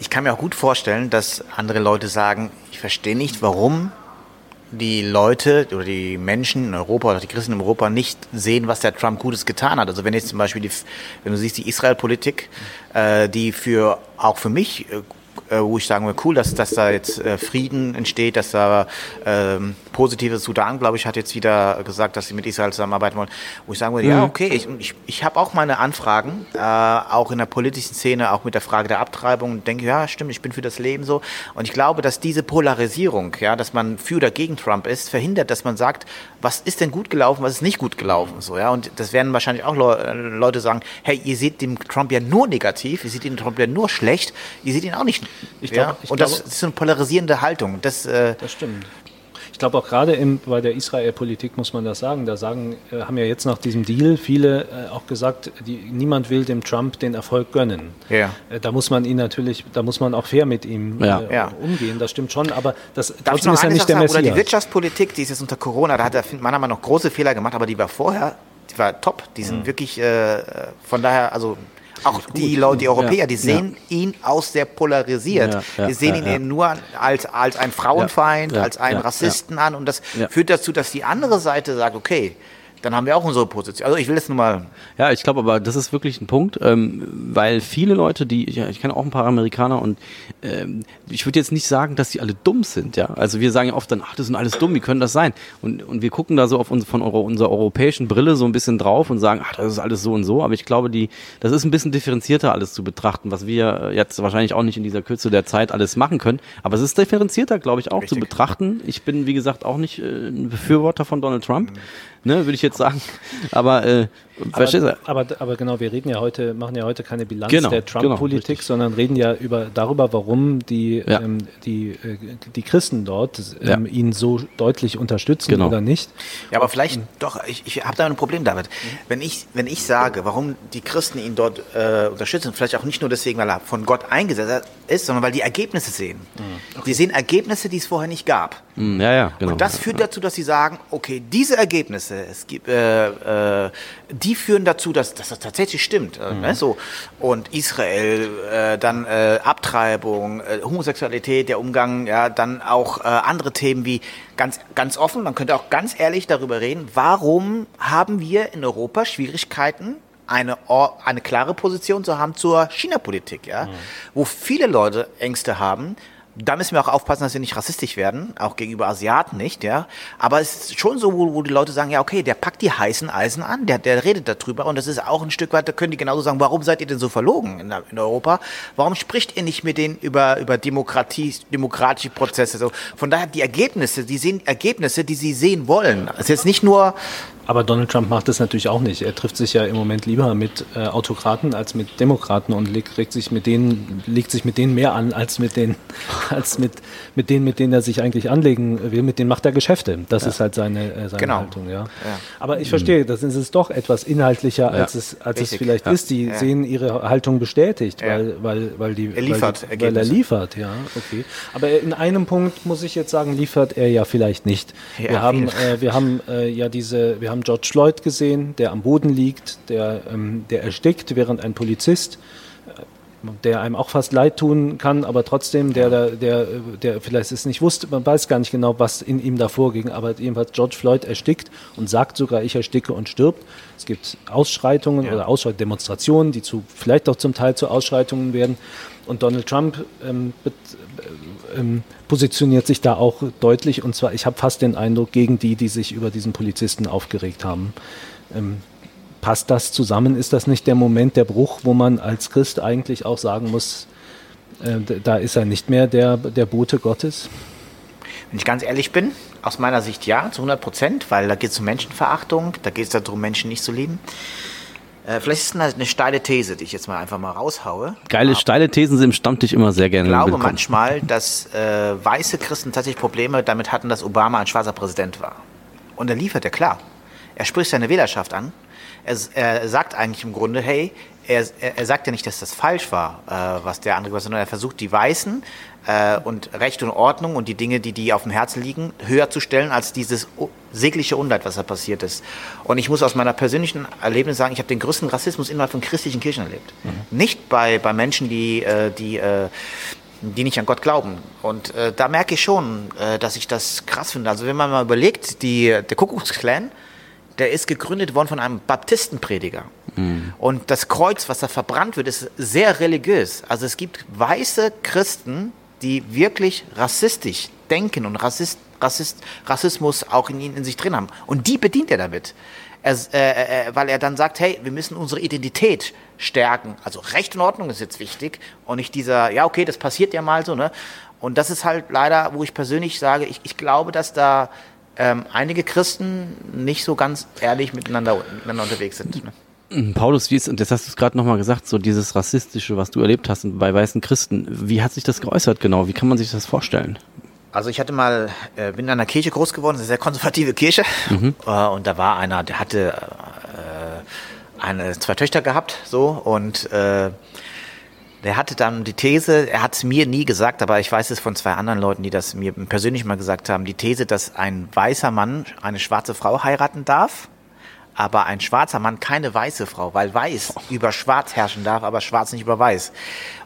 C: Ich kann mir auch gut vorstellen, dass andere Leute sagen, ich verstehe nicht, warum die Leute oder die Menschen in Europa oder die Christen in Europa nicht sehen, was der Trump Gutes getan hat. Also wenn jetzt zum Beispiel die, wenn du siehst die Israel-Politik, äh, die für auch für mich äh, wo ich sagen würde, cool, dass, dass da jetzt äh, Frieden entsteht, dass da ähm, positives Sudan, glaube ich, hat jetzt wieder gesagt, dass sie mit Israel zusammenarbeiten wollen, wo ich sagen würde, mhm. ja, okay, ich, ich, ich habe auch meine Anfragen, äh, auch in der politischen Szene, auch mit der Frage der Abtreibung und denke, ja, stimmt, ich bin für das Leben so. Und ich glaube, dass diese Polarisierung, ja, dass man für oder gegen Trump ist, verhindert, dass man sagt, was ist denn gut gelaufen, was ist nicht gut gelaufen, so, ja. Und das werden wahrscheinlich auch Le Leute sagen, hey, ihr seht den Trump ja nur negativ, ihr seht den Trump ja nur schlecht, ihr seht ihn auch nicht ich glaub, ja? ich und das ist eine polarisierende Haltung. Das,
B: äh das stimmt. Ich glaube auch gerade bei der Israel-Politik muss man das sagen. Da sagen, äh, haben ja jetzt nach diesem Deal viele äh, auch gesagt, die, niemand will dem Trump den Erfolg gönnen. Ja. Äh, da muss man ihn natürlich, da muss man auch fair mit ihm ja. Äh, ja. umgehen. Das stimmt schon, aber das
C: trotzdem ist ja nicht der Messias. Oder die Wirtschaftspolitik, die ist jetzt unter Corona, da hat er meiner Meinung nach noch große Fehler gemacht, aber die war vorher, die war top. Die sind mhm. wirklich, äh, von daher, also auch die Leute, die Europäer, die sehen ihn aus sehr polarisiert. Die sehen ihn eben nur als, als einen Frauenfeind, als einen Rassisten an. Und das führt dazu, dass die andere Seite sagt, okay, dann haben wir auch unsere Position. Also ich will das nur mal.
A: Ja, ich glaube aber, das ist wirklich ein Punkt, ähm, weil viele Leute, die, ja, ich kenne auch ein paar Amerikaner und ähm, ich würde jetzt nicht sagen, dass sie alle dumm sind, ja. Also wir sagen ja oft dann, ach, das sind alles dumm, wie können das sein? Und, und wir gucken da so auf uns, von Euro, unserer europäischen Brille so ein bisschen drauf und sagen, ach, das ist alles so und so. Aber ich glaube, die, das ist ein bisschen differenzierter alles zu betrachten, was wir jetzt wahrscheinlich auch nicht in dieser Kürze der Zeit alles machen können. Aber es ist differenzierter, glaube ich, auch Richtig. zu betrachten. Ich bin, wie gesagt, auch nicht äh, ein Befürworter von Donald Trump. Mhm ne, würde ich jetzt sagen. Aber äh,
B: Verstehst du? Aber, aber, genau, wir reden ja heute, machen ja heute keine Bilanz genau, der genau, Trump-Politik, genau, sondern reden ja über, darüber, warum die, ja. ähm, die, äh, die Christen dort ähm, ja. ihn so deutlich unterstützen genau. oder nicht.
C: Ja, aber vielleicht und, doch, ich, ich habe da ein Problem damit. Wenn ich, wenn ich sage, warum die Christen ihn dort äh, unterstützen, vielleicht auch nicht nur deswegen, weil er von Gott eingesetzt ist, sondern weil die Ergebnisse sehen. Mhm. Okay. Die sehen Ergebnisse, die es vorher nicht gab.
A: Mhm, ja, ja,
C: genau. Und das führt dazu, dass sie sagen, okay, diese Ergebnisse, es gibt, äh, äh, die führen dazu, dass, dass das tatsächlich stimmt. Äh, mhm. Ne, so. Und Israel, äh, dann äh, Abtreibung, äh, Homosexualität, der Umgang, ja, dann auch äh, andere Themen wie ganz, ganz offen, man könnte auch ganz ehrlich darüber reden, warum haben wir in Europa Schwierigkeiten, eine, eine klare Position zu haben zur China-Politik, ja, mhm. wo viele Leute Ängste haben, da müssen wir auch aufpassen, dass wir nicht rassistisch werden, auch gegenüber Asiaten nicht, ja. Aber es ist schon so, wo, wo die Leute sagen, ja, okay, der packt die heißen Eisen an, der, der redet darüber und das ist auch ein Stück weit, da können die genauso sagen, warum seid ihr denn so verlogen in, in Europa? Warum spricht ihr nicht mit denen über, über Demokratie, demokratische Prozesse? So, von daher die Ergebnisse, die sehen Ergebnisse, die sie sehen wollen. Es ist jetzt nicht nur,
B: aber Donald Trump macht das natürlich auch nicht. Er trifft sich ja im Moment lieber mit äh, Autokraten als mit Demokraten und legt, sich mit denen, legt sich mit denen mehr an als mit den, [LAUGHS] als mit, mit denen, mit denen er sich eigentlich anlegen will. Mit denen macht er Geschäfte. Das ja. ist halt seine, äh, seine genau. Haltung. Ja. ja. Aber ich verstehe, das ist es doch etwas inhaltlicher, als, ja. es, als es vielleicht ist. Die sehen ihre Haltung bestätigt, weil, weil, weil die,
C: er liefert,
B: weil, weil er liefert. Ja, okay. Aber in einem Punkt muss ich jetzt sagen, liefert er ja vielleicht nicht. wir haben, äh, wir haben äh, ja diese, wir haben haben George Floyd gesehen, der am Boden liegt, der, ähm, der erstickt, während ein Polizist, äh, der einem auch fast leid tun kann, aber trotzdem, der, der, der, der vielleicht es nicht wusste, man weiß gar nicht genau, was in ihm da vorging, aber jedenfalls George Floyd erstickt und sagt sogar, ich ersticke und stirbt. Es gibt Ausschreitungen ja. oder Ausschreit Demonstrationen, die zu, vielleicht auch zum Teil zu Ausschreitungen werden. Und Donald Trump ähm, ähm, positioniert sich da auch deutlich und zwar, ich habe fast den Eindruck, gegen die, die sich über diesen Polizisten aufgeregt haben. Ähm, passt das zusammen? Ist das nicht der Moment, der Bruch, wo man als Christ eigentlich auch sagen muss, äh, da ist er nicht mehr der, der Bote Gottes?
C: Wenn ich ganz ehrlich bin, aus meiner Sicht ja, zu 100 Prozent, weil da geht es um Menschenverachtung, da geht es darum, Menschen nicht zu lieben. Äh, vielleicht ist es eine, steile These, die ich jetzt mal einfach mal raushaue.
A: Geile, Aber steile Thesen sind im Stammtisch immer sehr gerne
C: Ich glaube willkommen. manchmal, dass äh, weiße Christen tatsächlich Probleme damit hatten, dass Obama ein schwarzer Präsident war. Und er liefert er klar. Er spricht seine Wählerschaft an. Er, er sagt eigentlich im Grunde, hey, er, er, sagt ja nicht, dass das falsch war, äh, was der andere war, sondern er versucht, die Weißen äh, und Recht und Ordnung und die Dinge, die die auf dem Herzen liegen, höher zu stellen als dieses sägliche Unleid, was da passiert ist. Und ich muss aus meiner persönlichen Erlebnis sagen, ich habe den größten Rassismus innerhalb von christlichen Kirchen erlebt. Mhm. Nicht bei, bei Menschen, die, äh, die, äh, die nicht an Gott glauben. Und äh, da merke ich schon, äh, dass ich das krass finde. Also wenn man mal überlegt, die, der Kuckucksklan, der ist gegründet worden von einem Baptistenprediger. Mhm. Und das Kreuz, was da verbrannt wird, ist sehr religiös. Also es gibt weiße Christen, die wirklich rassistisch denken und Rassist, Rassist, Rassismus auch in ihnen in sich drin haben. Und die bedient er damit. Er, äh, äh, weil er dann sagt, hey, wir müssen unsere Identität stärken. Also Recht und Ordnung ist jetzt wichtig und nicht dieser, ja, okay, das passiert ja mal so, ne? Und das ist halt leider, wo ich persönlich sage, ich, ich glaube, dass da ähm, einige Christen nicht so ganz ehrlich miteinander, miteinander unterwegs sind. Ne?
A: Hm, Paulus, wie ist, und das hast du es gerade nochmal gesagt, so dieses Rassistische, was du erlebt hast bei weißen Christen, wie hat sich das geäußert genau? Wie kann man sich das vorstellen?
C: Also ich hatte mal, äh, bin in einer Kirche groß geworden, eine sehr konservative Kirche. Mhm. Äh, und da war einer, der hatte äh, eine, zwei Töchter gehabt, so, und äh, der hatte dann die These, er hat es mir nie gesagt, aber ich weiß es von zwei anderen Leuten, die das mir persönlich mal gesagt haben, die These, dass ein weißer Mann eine schwarze Frau heiraten darf aber ein schwarzer Mann keine weiße Frau, weil weiß [LAUGHS] über schwarz herrschen darf, aber schwarz nicht über weiß.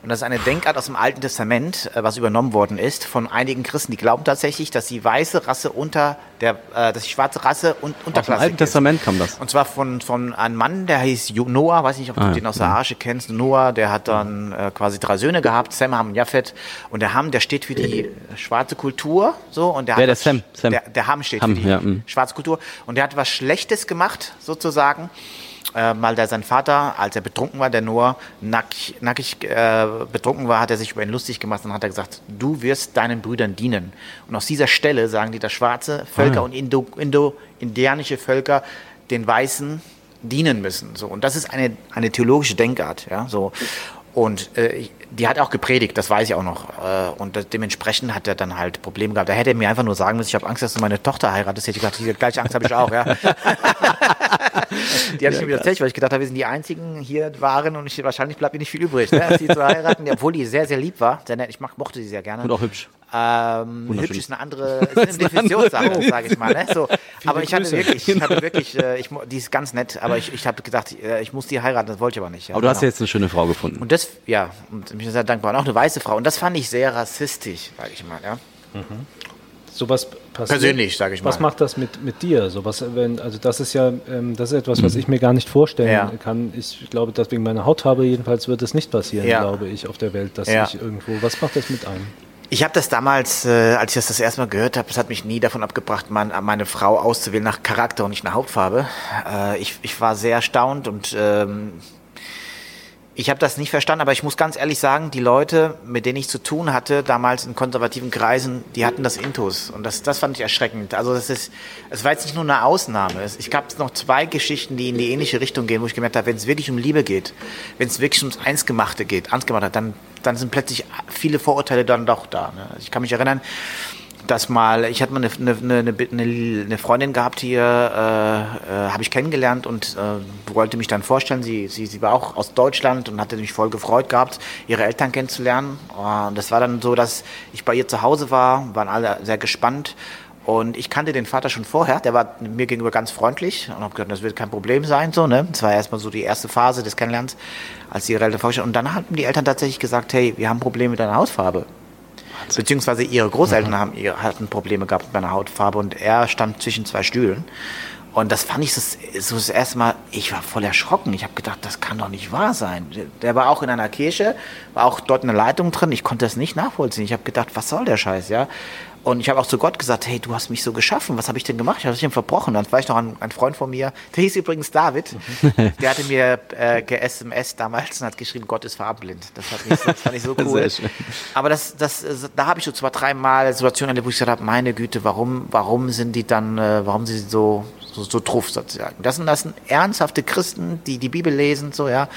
C: Und das ist eine Denkart aus dem Alten Testament, äh, was übernommen worden ist von einigen Christen, die glauben tatsächlich, dass die weiße Rasse unter der, äh, dass die schwarze Rasse und
A: Unterklassig Aus dem Alten ist. Testament kam das.
C: Und zwar von, von einem Mann, der hieß Noah, weiß nicht, ob du ah, den aus der Arche kennst. Noah, der hat dann äh, quasi drei Söhne gehabt, Sam, Ham und Japhet. Und der Ham, der steht für die schwarze Kultur, so. Und der
A: Wer,
C: hat
A: der Sam, Sam.
C: Der, der Ham steht Ham, für die ja, mm. schwarze Kultur. Und der hat was Schlechtes gemacht, sozusagen äh, weil der sein Vater, als er betrunken war, der nur nackig, nackig äh, betrunken war, hat er sich über ihn lustig gemacht und hat er gesagt, du wirst deinen Brüdern dienen. Und aus dieser Stelle sagen die, dass schwarze Völker ah. und Indo, Indo, indianische Völker den Weißen dienen müssen. So. Und das ist eine, eine theologische Denkart. Ja? So. Und äh, die hat auch gepredigt, das weiß ich auch noch. Äh, und dementsprechend hat er dann halt Probleme gehabt. Da hätte er mir einfach nur sagen müssen, ich habe Angst, dass du meine Tochter heiratest. Hätte ich gesagt, die gleiche Angst habe ich auch. Ja. [LAUGHS] die hatte ich mir wieder erzählt, weil ich gedacht habe, wir sind die Einzigen hier waren und ich, wahrscheinlich bleibt mir nicht viel übrig, ne, sie zu heiraten. Obwohl die sehr, sehr lieb war. Sehr nett. Ich mochte sie sehr gerne.
A: Und auch hübsch.
C: Ähm, hübsch ist eine andere, [LAUGHS] ist eine Definitionssache, sage ich mal. Ne? So, aber ich hatte wirklich, ich hatte wirklich, äh, ich, die ist ganz nett, aber ich, ich habe gedacht, äh, ich muss die heiraten, das wollte ich aber nicht.
A: Ja, aber du genau. hast ja jetzt eine schöne Frau gefunden.
C: Und das, ja, und ich bin sehr dankbar. Und auch eine weiße Frau. Und das fand ich sehr rassistisch, sage ich mal. Ja. Mhm.
B: Sowas passiert.
C: Persönlich, sage ich mal.
B: Was macht das mit, mit dir? So was, wenn, also das ist ja, ähm, das ist etwas, was mhm. ich mir gar nicht vorstellen ja. kann. Ich glaube, dass wegen meiner Hautfarbe jedenfalls wird es nicht passieren, ja. glaube ich, auf der Welt, dass ja. ich irgendwo. Was macht das mit einem?
C: Ich habe das damals, äh, als ich das das erste Mal gehört habe, das hat mich nie davon abgebracht, mein, meine Frau auszuwählen nach Charakter und nicht nach Hautfarbe. Äh, ich, ich war sehr erstaunt und ähm, ich habe das nicht verstanden, aber ich muss ganz ehrlich sagen, die Leute, mit denen ich zu tun hatte, damals in konservativen Kreisen, die hatten das Intus. Und das, das fand ich erschreckend. Also das ist, es war jetzt nicht nur eine Ausnahme. Ich gab noch zwei Geschichten, die in die ähnliche Richtung gehen, wo ich gemerkt habe, wenn es wirklich um Liebe geht, wenn es wirklich ums Einsgemachte geht, Einsgemachte, dann, dann sind plötzlich viele Vorurteile dann doch da. Ne? Ich kann mich erinnern, dass mal, ich hatte mal eine, eine, eine, eine Freundin gehabt hier, äh, äh, habe ich kennengelernt und äh, wollte mich dann vorstellen. Sie, sie, sie war auch aus Deutschland und hatte mich voll gefreut gehabt, ihre Eltern kennenzulernen. Und das war dann so, dass ich bei ihr zu Hause war, waren alle sehr gespannt. Und ich kannte den Vater schon vorher, der war mir gegenüber ganz freundlich und habe gedacht, das wird kein Problem sein. So, ne? Das war erstmal so die erste Phase des Kennenlernens, als die Eltern vorgestellt Und dann haben die Eltern tatsächlich gesagt, hey, wir haben Probleme mit deiner Hautfarbe. Beziehungsweise ihre Großeltern mhm. haben, hatten Probleme gehabt mit meiner Hautfarbe und er stand zwischen zwei Stühlen. Und das fand ich so, so das erste Mal, ich war voll erschrocken. Ich habe gedacht, das kann doch nicht wahr sein. Der war auch in einer Kirche, war auch dort eine Leitung drin. Ich konnte das nicht nachvollziehen. Ich habe gedacht, was soll der Scheiß, ja? Und ich habe auch zu Gott gesagt, hey, du hast mich so geschaffen, was habe ich denn gemacht? Ich habe dich denn verbrochen. Dann war ich noch ein, ein, Freund von mir, der hieß übrigens David, [LAUGHS] der hatte mir äh, ge-SMS damals und hat geschrieben, Gott ist farbenblind. Das, hat mich, das fand ich so [LAUGHS] cool. Aber das, das, da habe ich so zwei, dreimal Situationen erlebt, wo ich gesagt habe, meine Güte, warum, warum sind die dann, äh, warum sind sie so, so, so truff sozusagen. Das sind, das sind ernsthafte Christen, die die Bibel lesen, so, ja.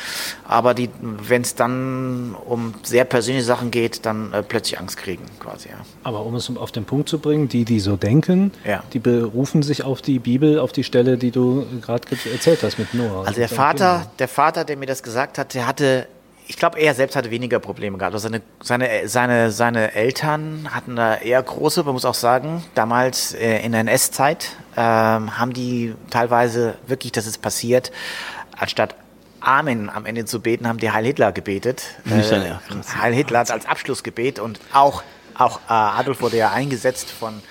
C: Aber die, wenn es dann um sehr persönliche Sachen geht, dann äh, plötzlich Angst kriegen, quasi, ja.
B: Aber um es auf den Punkt zu bringen, die, die so denken, ja. die berufen sich auf die Bibel, auf die Stelle, die du gerade erzählt hast mit Noah.
C: Also der Vater, der Vater, der mir das gesagt hat, der hatte ich glaube, er selbst hatte weniger Probleme gehabt. Also seine, seine, seine, seine Eltern hatten da eher große, man muss auch sagen, damals äh, in der NS-Zeit ähm, haben die teilweise wirklich, dass es passiert, anstatt Amen am Ende zu beten, haben die Heil Hitler gebetet. Äh, Heil Hitler als Abschlussgebet und auch, auch äh, Adolf wurde ja eingesetzt von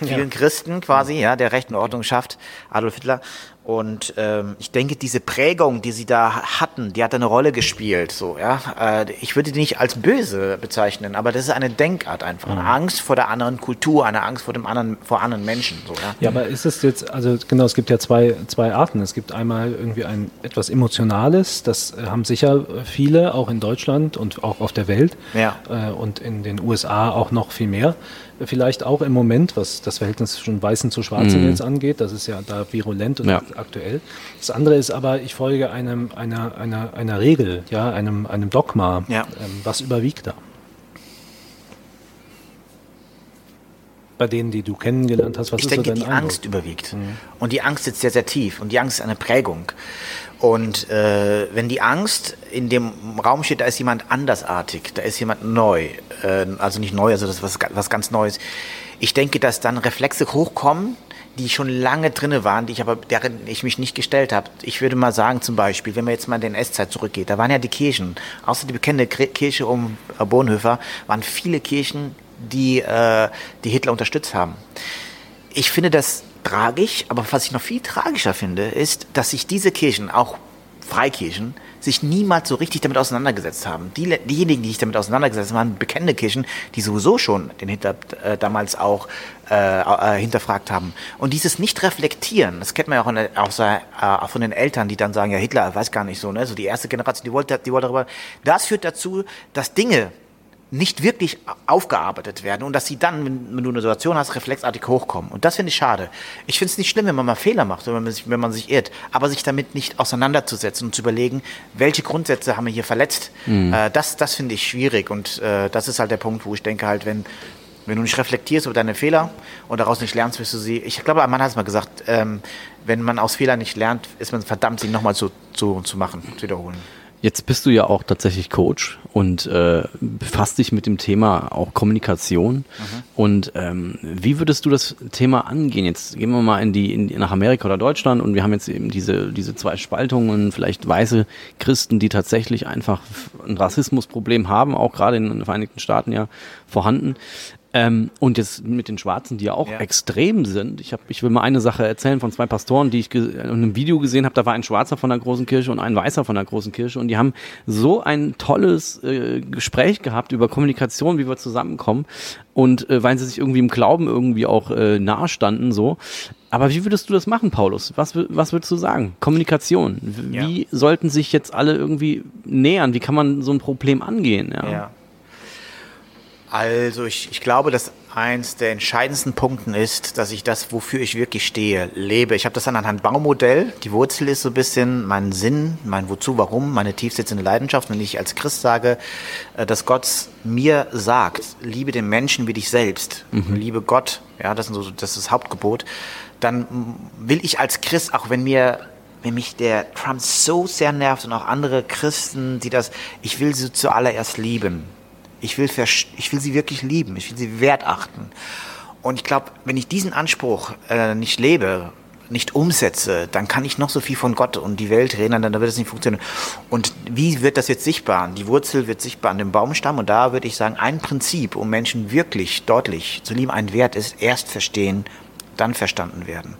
C: vielen ja. Christen quasi, ja, der rechten Ordnung schafft, Adolf Hitler. Und ähm, ich denke, diese Prägung, die sie da hatten, die hat eine Rolle gespielt. So, ja, äh, ich würde die nicht als böse bezeichnen, aber das ist eine Denkart einfach, eine mhm. Angst vor der anderen Kultur, eine Angst vor dem anderen, vor anderen Menschen. So, ja.
B: ja, aber ist es jetzt, also genau, es gibt ja zwei zwei Arten. Es gibt einmal irgendwie ein etwas emotionales, das haben sicher viele, auch in Deutschland und auch auf der Welt ja. äh, und in den USA auch noch viel mehr vielleicht auch im Moment, was das Verhältnis von Weißen zu Schwarzen mhm. jetzt angeht. Das ist ja da virulent und ja. Aktuell. Das andere ist aber, ich folge einem, einer, einer, einer Regel, ja, einem, einem Dogma. Ja. Ähm, was überwiegt da? Bei denen, die du kennengelernt hast,
C: was ich ist denke, so dein die Eindruck? Angst überwiegt. Mhm. Und die Angst sitzt sehr, sehr tief. Und die Angst ist eine Prägung. Und äh, wenn die Angst in dem Raum steht, da ist jemand andersartig, da ist jemand neu, äh, also nicht neu, also das ist was, was ganz Neues. Ich denke, dass dann Reflexe hochkommen, die schon lange drinne waren, die ich aber, deren ich mich nicht gestellt habe. Ich würde mal sagen, zum Beispiel, wenn man jetzt mal in den S-Zeit zurückgeht, da waren ja die Kirchen, außer die bekannte Kirche um äh, Bonhoeffer, waren viele Kirchen, die, äh, die Hitler unterstützt haben. Ich finde das tragisch, aber was ich noch viel tragischer finde, ist, dass sich diese Kirchen, auch Freikirchen, sich niemals so richtig damit auseinandergesetzt haben. Die, diejenigen, die sich damit auseinandergesetzt haben, waren bekannte Kirchen, die sowieso schon den Hinter, äh, damals auch äh, äh, hinterfragt haben. Und dieses Nicht-Reflektieren, das kennt man ja auch, der, auch, äh, auch, von den Eltern, die dann sagen, ja, Hitler weiß gar nicht so, ne? so die erste Generation, die wollte, die wollte darüber. Das führt dazu, dass Dinge, nicht wirklich aufgearbeitet werden und dass sie dann, wenn, du eine Situation hast, reflexartig hochkommen. Und das finde ich schade. Ich finde es nicht schlimm, wenn man mal Fehler macht oder wenn man, sich, wenn man sich irrt, aber sich damit nicht auseinanderzusetzen und zu überlegen, welche Grundsätze haben wir hier verletzt. Mhm. Äh, das das finde ich schwierig und äh, das ist halt der Punkt, wo ich denke halt, wenn wenn du nicht reflektierst über deine Fehler und daraus nicht lernst, wirst du sie. Ich glaube, ein Mann hat es mal gesagt, ähm, wenn man aus Fehlern nicht lernt, ist man verdammt, sie nochmal zu, zu, zu machen, zu wiederholen.
A: Jetzt bist du ja auch tatsächlich Coach und äh, befasst dich mit dem Thema auch Kommunikation. Mhm. Und ähm, wie würdest du das Thema angehen? Jetzt gehen wir mal in die, in nach Amerika oder Deutschland und wir haben jetzt eben diese diese zwei Spaltungen, vielleicht weiße Christen, die tatsächlich einfach ein Rassismusproblem haben, auch gerade in den Vereinigten Staaten ja vorhanden. Ähm, und jetzt mit den Schwarzen, die ja auch ja. extrem sind. Ich, hab, ich will mal eine Sache erzählen von zwei Pastoren, die ich in einem Video gesehen habe. Da war ein Schwarzer von der großen Kirche und ein Weißer von der großen Kirche. Und die haben so ein tolles äh, Gespräch gehabt über Kommunikation, wie wir zusammenkommen. Und äh, weil sie sich irgendwie im Glauben irgendwie auch äh, nahe standen, so. Aber wie würdest du das machen, Paulus? Was, was würdest du sagen? Kommunikation. Wie ja. sollten sich jetzt alle irgendwie nähern? Wie kann man so ein Problem angehen?
C: ja. ja. Also ich, ich glaube, dass eins der entscheidendsten Punkten ist, dass ich das, wofür ich wirklich stehe, lebe. Ich habe das an einem Baumodell. Die Wurzel ist so ein bisschen mein Sinn, mein Wozu, warum, meine tiefsitzende Leidenschaft. Wenn ich als Christ sage, äh, dass Gott mir sagt, liebe den Menschen wie dich selbst, mhm. liebe Gott, ja, das, ist so, das ist das Hauptgebot, dann will ich als Christ, auch wenn mir wenn mich der Trump so sehr nervt und auch andere Christen, die das, ich will sie zuallererst lieben. Ich will, ich will sie wirklich lieben, ich will sie wertachten. Und ich glaube, wenn ich diesen Anspruch äh, nicht lebe, nicht umsetze, dann kann ich noch so viel von Gott und die Welt reden, dann wird es nicht funktionieren. Und wie wird das jetzt sichtbar? Die Wurzel wird sichtbar an dem Baumstamm und da würde ich sagen, ein Prinzip, um Menschen wirklich deutlich zu lieben, ein Wert ist, erst verstehen, dann verstanden werden.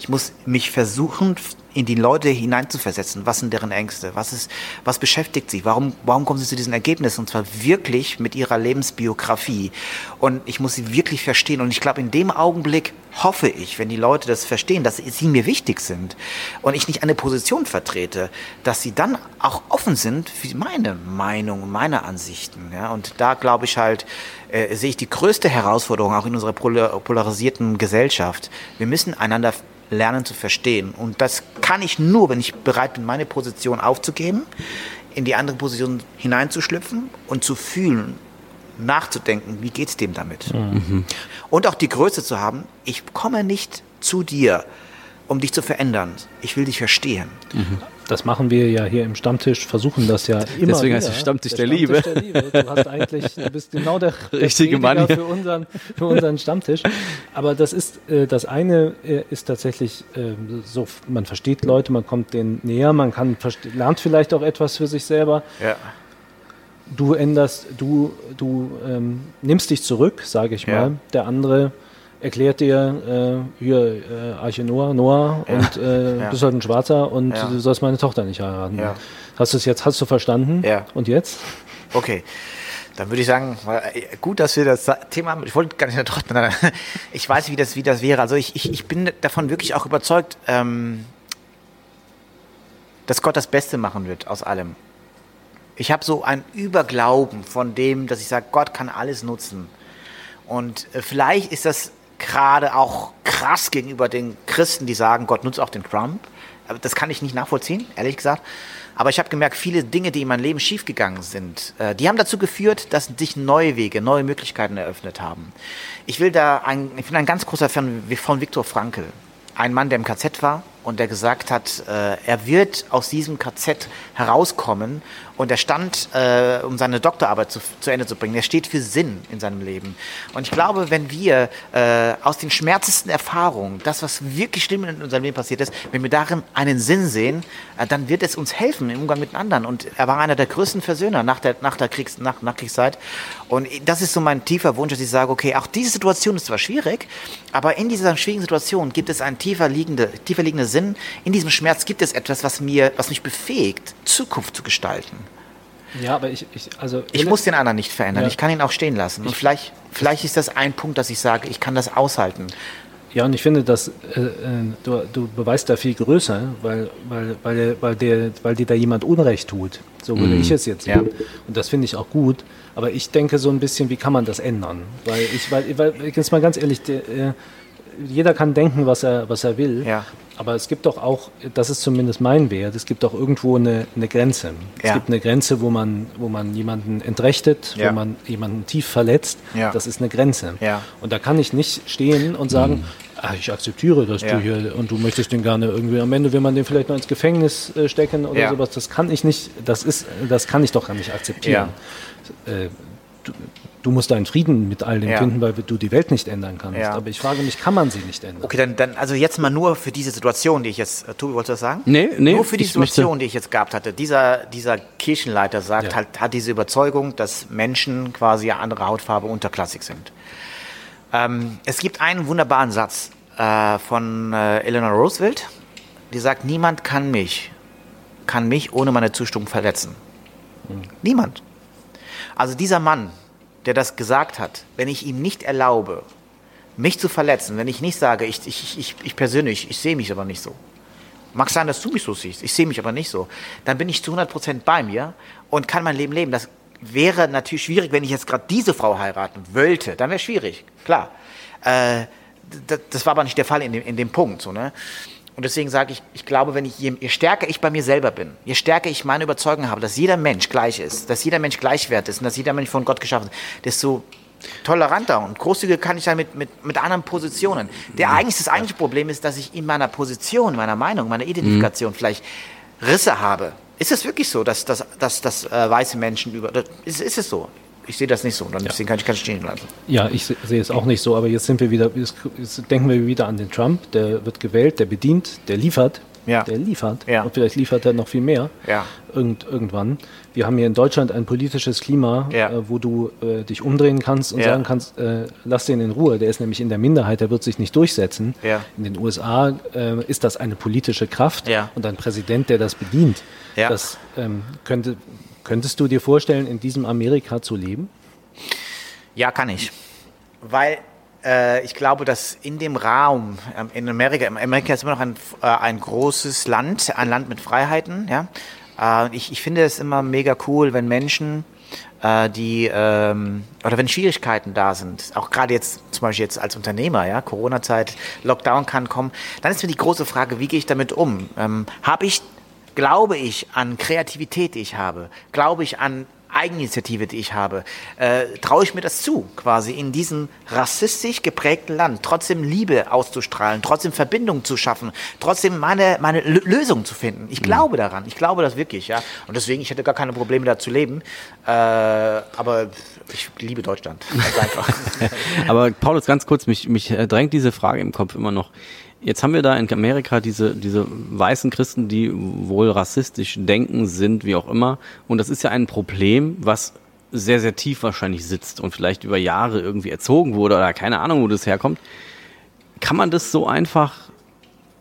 C: Ich muss mich versuchen, in die Leute hineinzuversetzen. Was sind deren Ängste? Was ist, was beschäftigt sie? Warum, warum kommen sie zu diesen Ergebnissen? Und zwar wirklich mit ihrer Lebensbiografie. Und ich muss sie wirklich verstehen. Und ich glaube, in dem Augenblick hoffe ich, wenn die Leute das verstehen, dass sie mir wichtig sind und ich nicht eine Position vertrete, dass sie dann auch offen sind für meine Meinung, meine Ansichten. Ja? Und da glaube ich halt, äh, sehe ich die größte Herausforderung auch in unserer polarisierten Gesellschaft. Wir müssen einander lernen zu verstehen. Und das kann ich nur, wenn ich bereit bin, meine Position aufzugeben, in die andere Position hineinzuschlüpfen und zu fühlen, nachzudenken, wie geht es dem damit. Mhm. Und auch die Größe zu haben, ich komme nicht zu dir, um dich zu verändern. Ich will dich verstehen.
B: Mhm. Das machen wir ja hier im Stammtisch, versuchen das ja immer.
A: Deswegen wieder. heißt es Stammtisch, der, der Stammtisch
B: der Liebe. Du hast eigentlich, du bist genau der, richtige Mann für unseren, für unseren Stammtisch. Aber das ist äh, das eine äh, ist tatsächlich äh, so, man versteht Leute, man kommt denen näher, man kann lernt vielleicht auch etwas für sich selber. Ja. Du änderst, du, du ähm, nimmst dich zurück, sage ich mal. Der andere erklärt dir, äh, hier, äh, Arche Noah, Noah ja. und äh, ja. bist halt ein Schwarzer und ja. du sollst meine Tochter nicht heiraten. Hast du es jetzt, hast du verstanden?
C: Ja.
B: Und jetzt?
C: Okay. Dann würde ich sagen, äh, gut, dass wir das Thema haben. Ich wollte gar nicht trotzdem. Ich weiß, wie das, wie das wäre. Also ich, ich, ich bin davon wirklich auch überzeugt, ähm, dass Gott das Beste machen wird aus allem. Ich habe so ein Überglauben von dem, dass ich sage, Gott kann alles nutzen. Und äh, vielleicht ist das gerade auch krass gegenüber den Christen, die sagen, Gott nutzt auch den Trump. Das kann ich nicht nachvollziehen, ehrlich gesagt. Aber ich habe gemerkt, viele Dinge, die in meinem Leben schiefgegangen sind, äh, die haben dazu geführt, dass sich neue Wege, neue Möglichkeiten eröffnet haben. Ich will da ein, ich bin ein ganz großer Fan von Viktor Frankl. Ein Mann, der im KZ war und der gesagt hat, äh, er wird aus diesem KZ herauskommen und er stand, äh, um seine Doktorarbeit zu, zu, Ende zu bringen. Er steht für Sinn in seinem Leben. Und ich glaube, wenn wir äh, aus den schmerzesten Erfahrungen, das, was wirklich schlimm in unserem Leben passiert ist, wenn wir darin einen Sinn sehen, äh, dann wird es uns helfen im Umgang mit anderen. Und er war einer der größten Versöhner nach der, nach der Kriegs-, nach, Nachkriegszeit. Und das ist so mein tiefer Wunsch, dass ich sage, okay, auch diese Situation ist zwar schwierig, aber in dieser schwierigen Situation gibt es einen tiefer liegende, tiefer liegende Sinn. In diesem Schmerz gibt es etwas, was mir, was mich befähigt, Zukunft zu gestalten.
B: Ja, aber ich, ich also.
C: Ich muss den anderen nicht verändern. Ja. Ich kann ihn auch stehen lassen. Und vielleicht, vielleicht ist das ein Punkt, dass ich sage, ich kann das aushalten.
B: Ja, und ich finde, dass äh, äh du, du beweist da viel größer, weil, weil, weil, weil, der, weil dir da jemand Unrecht tut. So würde mm. ich es jetzt sehen. Ja. Und das finde ich auch gut. Aber ich denke so ein bisschen, wie kann man das ändern? Weil ich, weil, weil jetzt mal ganz ehrlich, der, äh, jeder kann denken, was er, was er will. Ja. Aber es gibt doch auch, das ist zumindest mein Wert, es gibt doch irgendwo eine, eine Grenze. Es ja. gibt eine Grenze, wo man, wo man jemanden entrechtet, ja. wo man jemanden tief verletzt. Ja. Das ist eine Grenze. Und da kann ich nicht stehen und sagen, mhm. ach, ich akzeptiere, dass du hier und du möchtest den gerne irgendwie, am Ende will man den vielleicht noch ins Gefängnis äh, stecken oder sowas. Das kann ich nicht, das ist, das kann ich doch gar nicht akzeptieren. Äh, du, du musst deinen Frieden mit all dem ja. finden, weil du die Welt nicht ändern kannst. Ja. Aber ich frage mich, kann man sie nicht ändern?
C: Okay, dann, dann also jetzt mal nur für diese Situation, die ich jetzt, äh, Tobi, wolltest du das sagen?
A: Nee, nee.
C: Nur für die Situation, möchte... die ich jetzt gehabt hatte. Dieser, dieser Kirchenleiter sagt, ja. halt, hat diese Überzeugung, dass Menschen quasi eine andere Hautfarbe unterklassig sind. Ähm, es gibt einen wunderbaren Satz äh, von äh, Eleanor Roosevelt, die sagt, niemand kann mich, kann mich ohne meine Zustimmung verletzen. Hm. Niemand. Also dieser Mann, der das gesagt hat, wenn ich ihm nicht erlaube, mich zu verletzen, wenn ich nicht sage, ich, ich, ich, ich persönlich, ich sehe mich aber nicht so. Mag sein, dass du mich so siehst, ich sehe mich aber nicht so. Dann bin ich zu 100% bei mir und kann mein Leben leben. Das wäre natürlich schwierig, wenn ich jetzt gerade diese Frau heiraten wollte. Dann wäre es schwierig, klar. Äh, das, das, war aber nicht der Fall in dem, in dem Punkt. So, ne? Und deswegen sage ich, ich glaube, wenn ich, je, je, stärker ich bei mir selber bin, je stärker ich meine Überzeugung habe, dass jeder Mensch gleich ist, dass jeder Mensch gleichwert ist und dass jeder Mensch von Gott geschaffen ist, desto toleranter und großzügiger kann ich sein mit, mit, mit anderen Positionen. Der mhm. eigentlich, das eigentliche Problem ist, dass ich in meiner Position, meiner Meinung, meiner Identifikation mhm. vielleicht Risse habe. Ist es wirklich so, dass, dass, dass, dass äh, weiße Menschen über. Ist, ist es so? Ich sehe das nicht so. Und deswegen kann ich ganz stehen bleiben.
B: Ja, ich sehe es auch nicht so. Aber jetzt sind wir wieder, jetzt denken wir wieder an den Trump. Der wird gewählt, der bedient, der liefert. Ja. Der liefert. Ja. Und vielleicht liefert er noch viel mehr. Ja. Irgend, irgendwann. Wir haben hier in Deutschland ein politisches Klima, ja. äh, wo du äh, dich umdrehen kannst und ja. sagen kannst, äh, lass den in Ruhe. Der ist nämlich in der Minderheit, der wird sich nicht durchsetzen. Ja. In den USA äh, ist das eine politische Kraft und ein Präsident, der das bedient. Das ähm, könnte Könntest du dir vorstellen, in diesem Amerika zu leben?
C: Ja, kann ich. Weil äh, ich glaube, dass in dem Raum, ähm, in Amerika, Amerika ist immer noch ein, äh, ein großes Land, ein Land mit Freiheiten. Ja? Äh, ich, ich finde es immer mega cool, wenn Menschen äh, die ähm, oder wenn Schwierigkeiten da sind, auch gerade jetzt zum Beispiel jetzt als Unternehmer, ja, Corona-Zeit, Lockdown kann kommen, dann ist mir die große Frage, wie gehe ich damit um? Ähm, habe ich glaube ich an Kreativität, die ich habe? Glaube ich an Eigeninitiative, die ich habe, äh, traue ich mir das zu, quasi in diesem rassistisch geprägten Land trotzdem Liebe auszustrahlen, trotzdem Verbindung zu schaffen, trotzdem meine, meine Lösung zu finden. Ich mhm. glaube daran, ich glaube das wirklich, ja. Und deswegen, ich hätte gar keine Probleme da zu leben. Äh, aber ich liebe Deutschland. [LAUGHS]
A: aber Paulus, ganz kurz, mich, mich drängt diese Frage im Kopf immer noch. Jetzt haben wir da in Amerika diese, diese weißen Christen, die wohl rassistisch denken sind, wie auch immer. Und das ist ja ein Problem, was sehr, sehr tief wahrscheinlich sitzt und vielleicht über Jahre irgendwie erzogen wurde oder keine Ahnung, wo das herkommt. Kann man das so einfach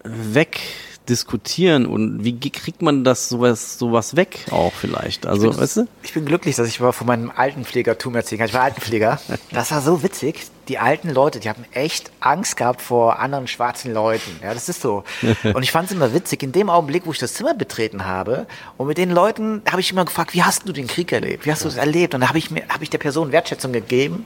A: weg diskutieren und wie kriegt man das sowas, sowas weg auch vielleicht? Also,
C: bin,
A: weißt du?
C: Ich bin glücklich, dass ich mal von meinem Altenpflegertum erzählen kann. Ich war Altenpfleger. Das war so witzig die alten Leute, die haben echt Angst gehabt vor anderen schwarzen Leuten. Ja, das ist so. [LAUGHS] Und ich fand es immer witzig. In dem Augenblick, wo ich das Zimmer betreten habe und mit den Leuten habe ich immer gefragt, wie hast du den Krieg erlebt? Wie hast du es erlebt? Und da habe ich mir, habe ich der Person Wertschätzung gegeben.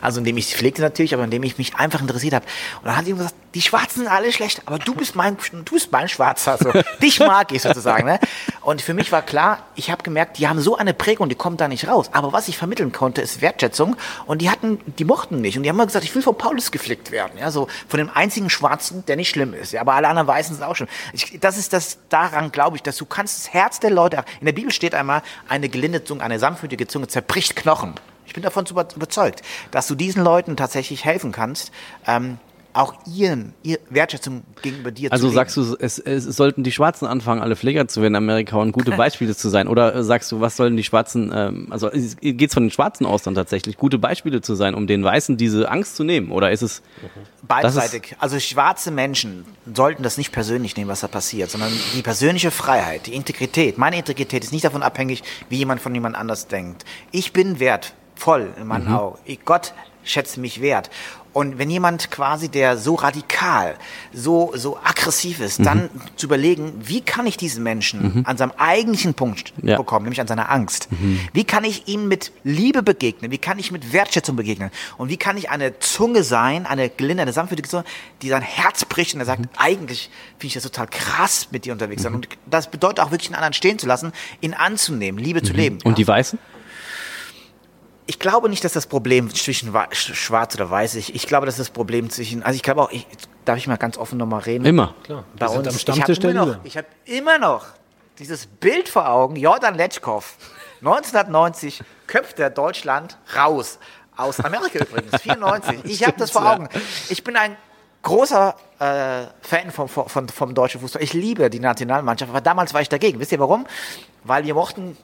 C: Also indem ich sie pflegte natürlich, aber indem ich mich einfach interessiert habe. Und dann hat sie gesagt, die Schwarzen sind alle schlecht, aber du bist mein, du bist mein Schwarzer. So. [LAUGHS] Dich mag ich sozusagen. Ne? Und für mich war klar, ich habe gemerkt, die haben so eine Prägung, die kommt da nicht raus. Aber was ich vermitteln konnte, ist Wertschätzung. Und die hatten, die mochten nicht. Und die haben immer gesagt, ich will von Paulus geflickt werden. Ja, so von dem einzigen Schwarzen, der nicht schlimm ist. Ja, aber alle anderen Weißen sind auch schlimm. Ich, das ist das, daran glaube ich, dass du kannst das Herz der Leute, in der Bibel steht einmal, eine gelindete Zunge, eine sanftmütige Zunge zerbricht Knochen. Ich bin davon überzeugt, dass du diesen Leuten tatsächlich helfen kannst, ähm, auch ihren, ihr Wertschätzung gegenüber dir
A: also zu Also sagst du, es, es sollten die Schwarzen anfangen, alle Pfleger zu werden in Amerika und gute [LAUGHS] Beispiele zu sein? Oder sagst du, was sollen die Schwarzen, ähm, also geht es von den Schwarzen aus dann tatsächlich, gute Beispiele zu sein, um den Weißen diese Angst zu nehmen? Oder ist es...
C: Beidseitig. Also schwarze Menschen sollten das nicht persönlich nehmen, was da passiert, sondern die persönliche Freiheit, die Integrität. Meine Integrität ist nicht davon abhängig, wie jemand von jemand anders denkt. Ich bin wertvoll in meinen mhm. Augen. Gott schätzt mich wert. Und wenn jemand quasi, der so radikal, so, so aggressiv ist, mhm. dann zu überlegen, wie kann ich diesen Menschen mhm. an seinem eigentlichen Punkt ja. bekommen, nämlich an seiner Angst. Mhm. Wie kann ich ihm mit Liebe begegnen? Wie kann ich mit Wertschätzung begegnen? Und wie kann ich eine Zunge sein, eine gelinde, eine sanfte Zunge, die sein Herz bricht und er sagt, mhm. eigentlich finde ich das total krass, mit dir unterwegs zu sein. Mhm. Und das bedeutet auch wirklich einen anderen stehen zu lassen, ihn anzunehmen, Liebe zu mhm. leben.
A: Und ja. die Weißen?
C: Ich glaube nicht, dass das Problem zwischen schwarz oder weiß ist. Ich glaube, dass das Problem zwischen, also ich glaube auch, ich, darf ich mal ganz offen nochmal reden?
A: Immer,
B: klar. Bei uns, am Stammtisch
C: ich habe immer, hab immer noch dieses Bild vor Augen, Jordan Letschkow, 1990 köpft er Deutschland raus. Aus Amerika übrigens, [LAUGHS] 94. Ich habe das vor Augen. Ich bin ein großer äh, Fan vom, vom, vom deutschen Fußball. Ich liebe die Nationalmannschaft, aber damals war ich dagegen. Wisst ihr warum? Weil wir mochten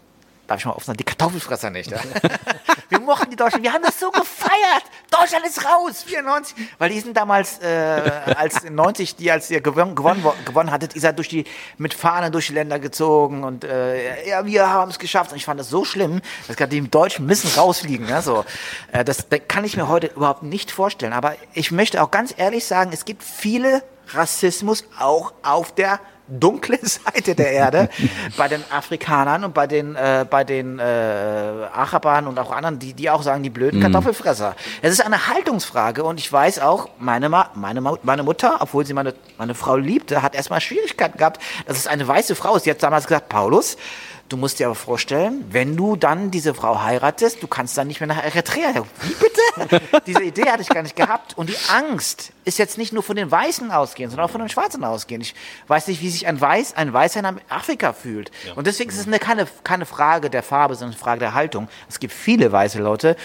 C: darf ich mal offen sagen, die Kartoffelfresser nicht. Ja? [LAUGHS] wir mochten die Deutschen, wir haben das so gefeiert. Deutschland ist raus, 94. Weil die sind damals, äh, als 90, die als ihr gewonnen, gewonnen, gewonnen hattet, ihr seid durch die, mit Fahnen durch die Länder gezogen und äh, ja, wir haben es geschafft. Und ich fand das so schlimm, dass gerade die Deutschen müssen rausfliegen. Ja, so. Äh, das, das kann ich mir heute überhaupt nicht vorstellen. Aber ich möchte auch ganz ehrlich sagen, es gibt viele Rassismus auch auf der dunkle [LAUGHS] Seite der Erde bei den Afrikanern und bei den, äh, bei den äh, Arabern und auch anderen, die, die auch sagen, die blöden mhm. Kartoffelfresser. Es ist eine Haltungsfrage und ich weiß auch, meine, Ma meine, Ma meine Mutter, obwohl sie meine, meine Frau liebte, hat erstmal Schwierigkeiten gehabt, dass es eine weiße Frau ist. Sie hat damals gesagt, Paulus, Du musst dir aber vorstellen, wenn du dann diese Frau heiratest, du kannst dann nicht mehr nach Eritrea. Wie bitte? [LAUGHS] diese Idee hatte ich gar nicht gehabt. Und die Angst ist jetzt nicht nur von den Weißen ausgehen, sondern auch von den Schwarzen ausgehen. Ich weiß nicht, wie sich ein Weiß, ein Weißer in Afrika fühlt. Ja. Und deswegen ist es eine, keine, keine Frage der Farbe, sondern eine Frage der Haltung. Es gibt viele weiße Leute,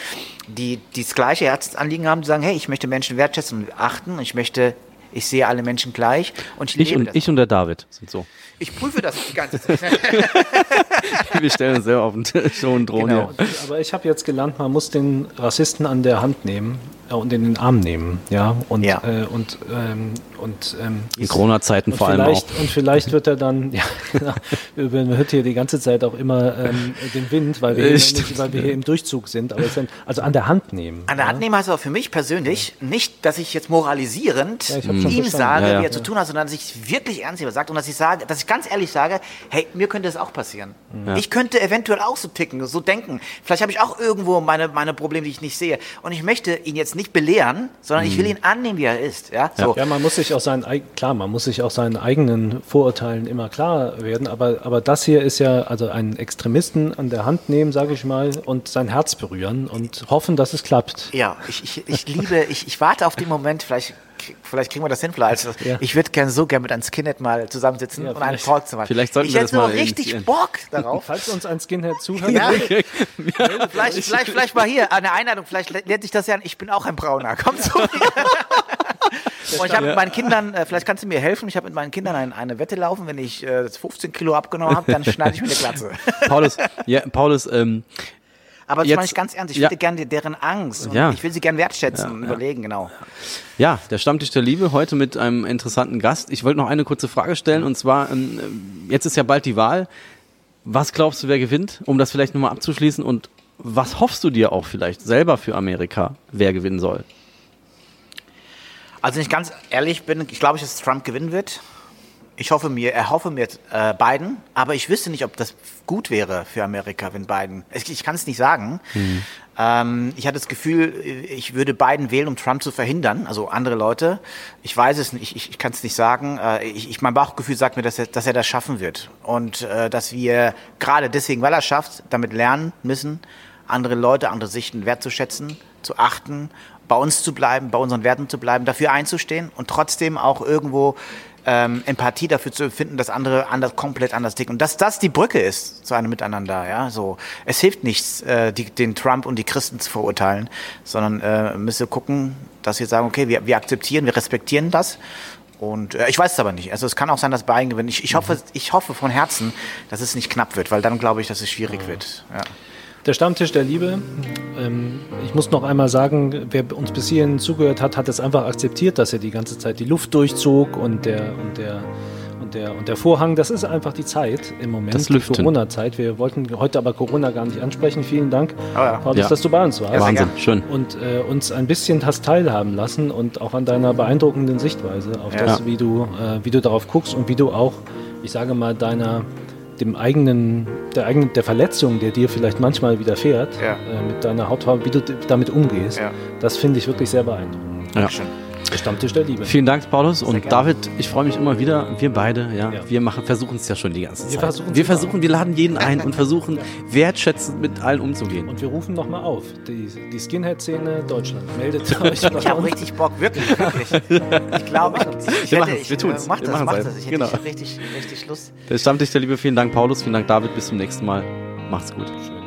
C: die, die das gleiche Herzensanliegen haben, die sagen, hey, ich möchte Menschen wertschätzen und achten, ich möchte ich sehe alle Menschen gleich und ich,
A: ich und, das. Ich und der David sind so.
C: Ich prüfe das die ganze Zeit. [LAUGHS]
A: Wir stellen uns sehr auf den Tisch und drohen genau.
B: Aber ich habe jetzt gelernt, man muss den Rassisten an der Hand nehmen und in den Arm nehmen, ja. Und, ja. Äh, und ähm, und ähm,
A: in Corona-Zeiten vor allem auch.
B: Und vielleicht wird er dann, [LAUGHS] [LAUGHS] ja, man hört hier die ganze Zeit auch immer ähm, den Wind, weil wir, nicht, weil wir hier im Durchzug sind. Aber dann, also an der Hand nehmen.
C: An der ja? Hand nehmen heißt aber für mich persönlich ja. nicht, dass ich jetzt moralisierend ja, ihm sage, wie er zu tun hat, sondern dass ich wirklich ernst sage und dass ich sage, dass ich ganz ehrlich sage, hey, mir könnte das auch passieren. Ich könnte eventuell auch so ticken, so denken. Vielleicht habe ich auch irgendwo meine, meine Probleme, die ich nicht sehe. Und ich möchte ihn jetzt nicht belehren, sondern ich will mhm. ihn annehmen, wie er ist. Ja,
B: so. ja man muss sich auch seinen, klar, man muss sich auch seinen eigenen Vorurteilen immer klar werden, aber, aber das hier ist ja, also einen Extremisten an der Hand nehmen, sage ich mal, und sein Herz berühren und hoffen, dass es klappt.
C: Ja, ich, ich, ich liebe, ich, ich warte auf den Moment, vielleicht vielleicht kriegen wir das hin. Vielleicht. Also, ja. Ich würde gerne so gerne mit einem Skinhead mal zusammensitzen ja, und einen Talk zu machen.
A: Vielleicht sollten
C: ich
A: wir das mal
C: richtig Bock darauf. [LAUGHS]
B: Falls uns ein Skinhead [LAUGHS] zuhört.
C: Ja. [LAUGHS] vielleicht, vielleicht, vielleicht mal hier eine Einladung. Vielleicht lernt sich das ja an. Ich bin auch ein Brauner. Komm zu mir. Und ich habe mit meinen Kindern, äh, vielleicht kannst du mir helfen, ich habe mit meinen Kindern ein, eine Wette laufen, wenn ich äh, 15 Kilo abgenommen habe, dann schneide ich mir eine Glatze.
A: Paulus, ja, Paulus, ähm,
C: aber das meine ich ganz ernst. Ich ja. würde gerne deren Angst. Ja. Ich will sie gerne wertschätzen ja, und überlegen, genau.
A: Ja, der Stammtisch der Liebe heute mit einem interessanten Gast. Ich wollte noch eine kurze Frage stellen und zwar, ähm, jetzt ist ja bald die Wahl. Was glaubst du, wer gewinnt? Um das vielleicht nochmal abzuschließen und was hoffst du dir auch vielleicht selber für Amerika, wer gewinnen soll?
C: Also, wenn ich ganz ehrlich bin, ich glaube, dass Trump gewinnen wird. Ich hoffe mir, er hoffe mir äh, Biden, aber ich wüsste nicht, ob das gut wäre für Amerika, wenn Biden. Ich, ich kann es nicht sagen. Mhm. Ähm, ich hatte das Gefühl, ich würde Biden wählen, um Trump zu verhindern, also andere Leute. Ich weiß es nicht, ich, ich kann es nicht sagen. Äh, ich, ich, mein Bauchgefühl sagt mir, dass er, dass er das schaffen wird und äh, dass wir gerade deswegen, weil er schafft, damit lernen müssen, andere Leute, andere Sichten wertzuschätzen, zu achten, bei uns zu bleiben, bei unseren Werten zu bleiben, dafür einzustehen und trotzdem auch irgendwo ähm, Empathie dafür zu empfinden, dass andere anders, komplett anders ticken. Und dass das die Brücke ist zu einem Miteinander, ja, so. Es hilft nichts, äh, die, den Trump und die Christen zu verurteilen, sondern äh, müssen gucken, dass wir sagen, okay, wir, wir akzeptieren, wir respektieren das. Und äh, ich weiß es aber nicht. Also es kann auch sein, dass Bayern gewinnt. Ich, ich, hoffe, mhm. ich hoffe von Herzen, dass es nicht knapp wird, weil dann glaube ich, dass es schwierig mhm. wird. Ja.
B: Der Stammtisch der Liebe. Ähm, ich muss noch einmal sagen, wer uns bis hierhin zugehört hat, hat es einfach akzeptiert, dass er die ganze Zeit die Luft durchzog und der, und der, und der, und der Vorhang, das ist einfach die Zeit im Moment,
A: das die
B: Corona-Zeit. Wir wollten heute aber Corona gar nicht ansprechen. Vielen Dank, oh ja. Paulus, ja. dass du bei uns warst.
A: Ja, Wahnsinn, schön.
B: Und äh, uns ein bisschen hast teilhaben lassen und auch an deiner beeindruckenden Sichtweise auf das, wie du, äh, wie du darauf guckst und wie du auch, ich sage mal, deiner dem eigenen, der eigenen, der Verletzung, der dir vielleicht manchmal widerfährt, ja. äh, mit deiner Hautfarbe, wie du damit umgehst, ja. das finde ich wirklich sehr beeindruckend.
A: Ja.
B: Dankeschön. Der Stammtisch der Liebe.
A: Vielen Dank, Paulus. Sehr und gerne. David, ich freue mich immer wieder. Wir beide, ja, ja. wir machen, versuchen es ja schon die ganze
B: wir
A: Zeit. Versuchen wir versuchen, wir laden jeden ein und versuchen, wertschätzend mit allen umzugehen.
B: Und wir rufen nochmal auf. Die, die Skinhead-Szene Deutschland. Meldet [LAUGHS] euch.
C: ich habe richtig Bock, wirklich, wirklich. Ich glaube, ich, [LAUGHS] ich,
A: wir, hätte, ich, wir tun es.
C: Mach das, mach das. Ich hätte genau. richtig, richtig Lust.
A: Der Stammtisch der Liebe. Vielen Dank, Paulus. Vielen Dank, David. Bis zum nächsten Mal. Macht's gut.
B: Schönen Tag.